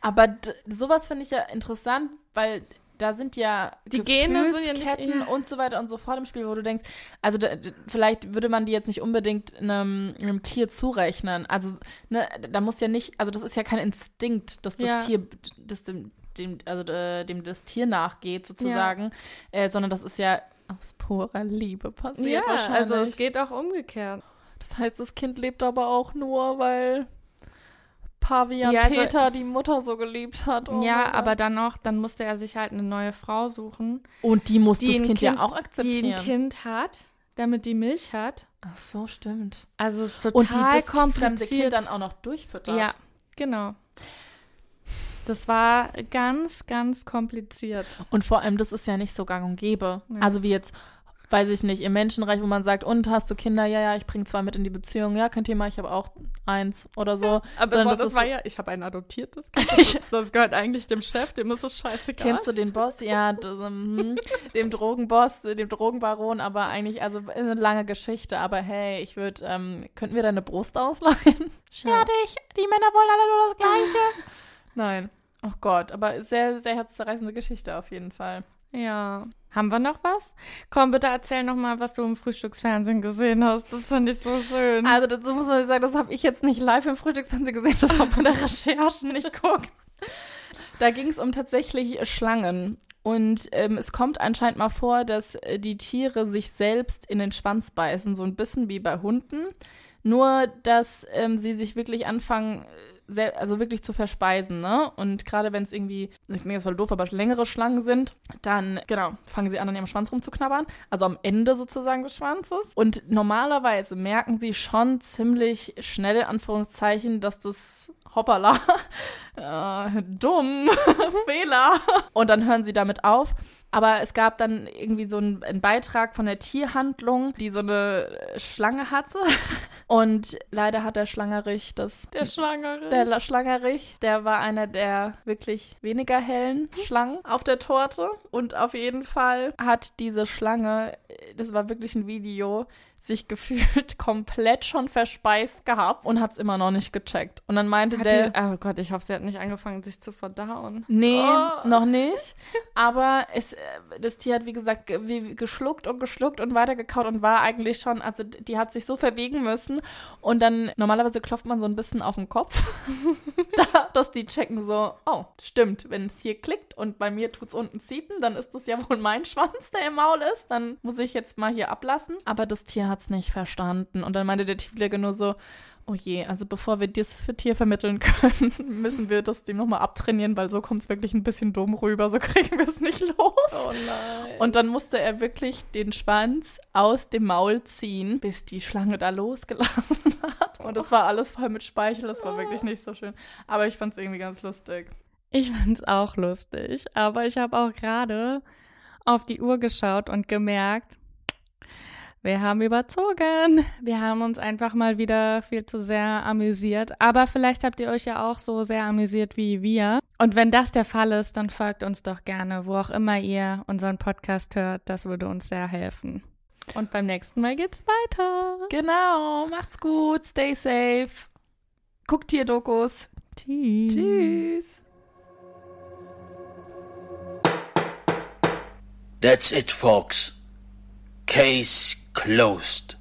Aber sowas finde ich ja interessant, weil da sind ja Die Gene sind ja nicht- ja. und so weiter und so fort im Spiel, wo du denkst, also d- d- vielleicht würde man die jetzt nicht unbedingt einem, einem Tier zurechnen. Also ne, da muss ja nicht, also das ist ja kein Instinkt, dass das Ja. Tier, das dem, dem, also dem das Tier nachgeht sozusagen, äh, sondern das ist ja aus purer Liebe passiert Ja, wahrscheinlich. also es geht auch umgekehrt. das heißt, das Kind lebt aber auch nur, weil Pavian Ja, also- Peter die Mutter so geliebt hat. Oh ja, aber dann auch, dann musste er sich halt eine neue Frau suchen. Und die muss die das kind, Kind- ja auch die akzeptieren. ein Kind hat, damit die Milch hat. Ach so, stimmt. Also es ist Und die total das fremde Kind kompliziert. dann auch noch durchfüttert. ja, genau. Das war ganz, ganz kompliziert. Und vor allem, das ist ja nicht so gang und gäbe. Ja. Also wie jetzt, weiß ich nicht, im Menschenreich, wo man sagt, und hast du Kinder? Ja, ja, ich bringe zwei mit in die Beziehung. Ja, kein Thema, ich habe auch eins oder so. Aber Sondern das, das war so- ja, ich habe ein adoptiertes Kind. Das, gehört eigentlich dem Chef, dem ist es scheißegal. Kennst du den Boss? Ja, das, ähm, dem Drogenboss, dem Drogenbaron, aber eigentlich, also eine lange Geschichte. Aber hey, ich würde, ähm, könnten wir deine Brust ausleihen? Fertig, die Männer wollen alle nur das Gleiche. Nein. Oh Gott, aber sehr, sehr herzzerreißende Geschichte auf jeden Fall. Ja. Haben wir noch was? Komm, bitte erzähl noch mal, was du im Frühstücksfernsehen gesehen hast. Das finde ich so schön. Also dazu muss man sagen, das habe ich jetzt nicht live im Frühstücksfernsehen gesehen, das habe bei der Recherche nicht geguckt. Da ging es um tatsächlich Schlangen. Und ähm, es kommt anscheinend mal vor, dass äh, die Tiere sich selbst in den Schwanz beißen, so ein bisschen wie bei Hunden. Nur, dass ähm, sie sich wirklich anfangen, sehr, also wirklich zu verspeisen, ne? Und gerade wenn es irgendwie, ich meine, das voll doof, aber längere Schlangen sind, dann, genau, fangen sie an, an ihrem Schwanz rumzuknabbern. Also am Ende sozusagen des Schwanzes. Und normalerweise merken sie schon ziemlich schnell, in Anführungszeichen, dass das hoppala, äh, dumm, Fehler. Und dann hören sie damit auf. Aber es gab dann irgendwie so einen, einen Beitrag von der Tierhandlung, die so eine Schlange hatte. Und leider hat der Schlangerich das. Der Schlangerich. Der Schlangerich, der war einer der wirklich weniger hellen Schlangen auf der Torte. Und auf jeden Fall hat diese Schlange, das war wirklich ein Video, sich gefühlt komplett schon verspeist gehabt und hat es immer noch nicht gecheckt. Und dann meinte hat der. Die, oh Gott, ich hoffe, sie hat nicht angefangen, sich zu verdauen. Nee, Oh. noch nicht. Aber es, äh, das Tier hat, wie gesagt, ge- wie geschluckt und geschluckt und weitergekaut und war eigentlich schon, also die hat sich so verbiegen müssen. Und dann, normalerweise klopft man so ein bisschen auf den Kopf, da, dass die checken so, oh, stimmt, wenn es hier klickt und bei mir tut es unten ziepen, dann ist das ja wohl mein Schwanz, der im Maul ist. Dann muss ich jetzt mal hier ablassen. Aber das Tier hat es nicht verstanden. Und dann meinte der Tierpfleger nur so, Oh je, also bevor wir das für Tier vermitteln können, müssen wir das dem nochmal abtrainieren, weil so kommt es wirklich ein bisschen dumm rüber, so kriegen wir es nicht los. Oh nein. Und dann musste er wirklich den Schwanz aus dem Maul ziehen, bis die Schlange da losgelassen hat. Und das war alles voll mit Speichel, das war wirklich nicht so schön. Aber ich fand es irgendwie ganz lustig. Ich find's auch lustig, aber ich habe auch gerade auf die Uhr geschaut und gemerkt, wir haben überzogen. Wir haben uns einfach mal wieder viel zu sehr amüsiert. Aber vielleicht habt ihr euch ja auch so sehr amüsiert wie wir. Und wenn das der Fall ist, dann folgt uns doch gerne, wo auch immer ihr unseren Podcast hört. Das würde uns sehr helfen. Und beim nächsten Mal geht's weiter. Genau, macht's gut, stay safe. Guckt Tierdokus. Tschüss. Tschüss. That's it, folks. Case closed.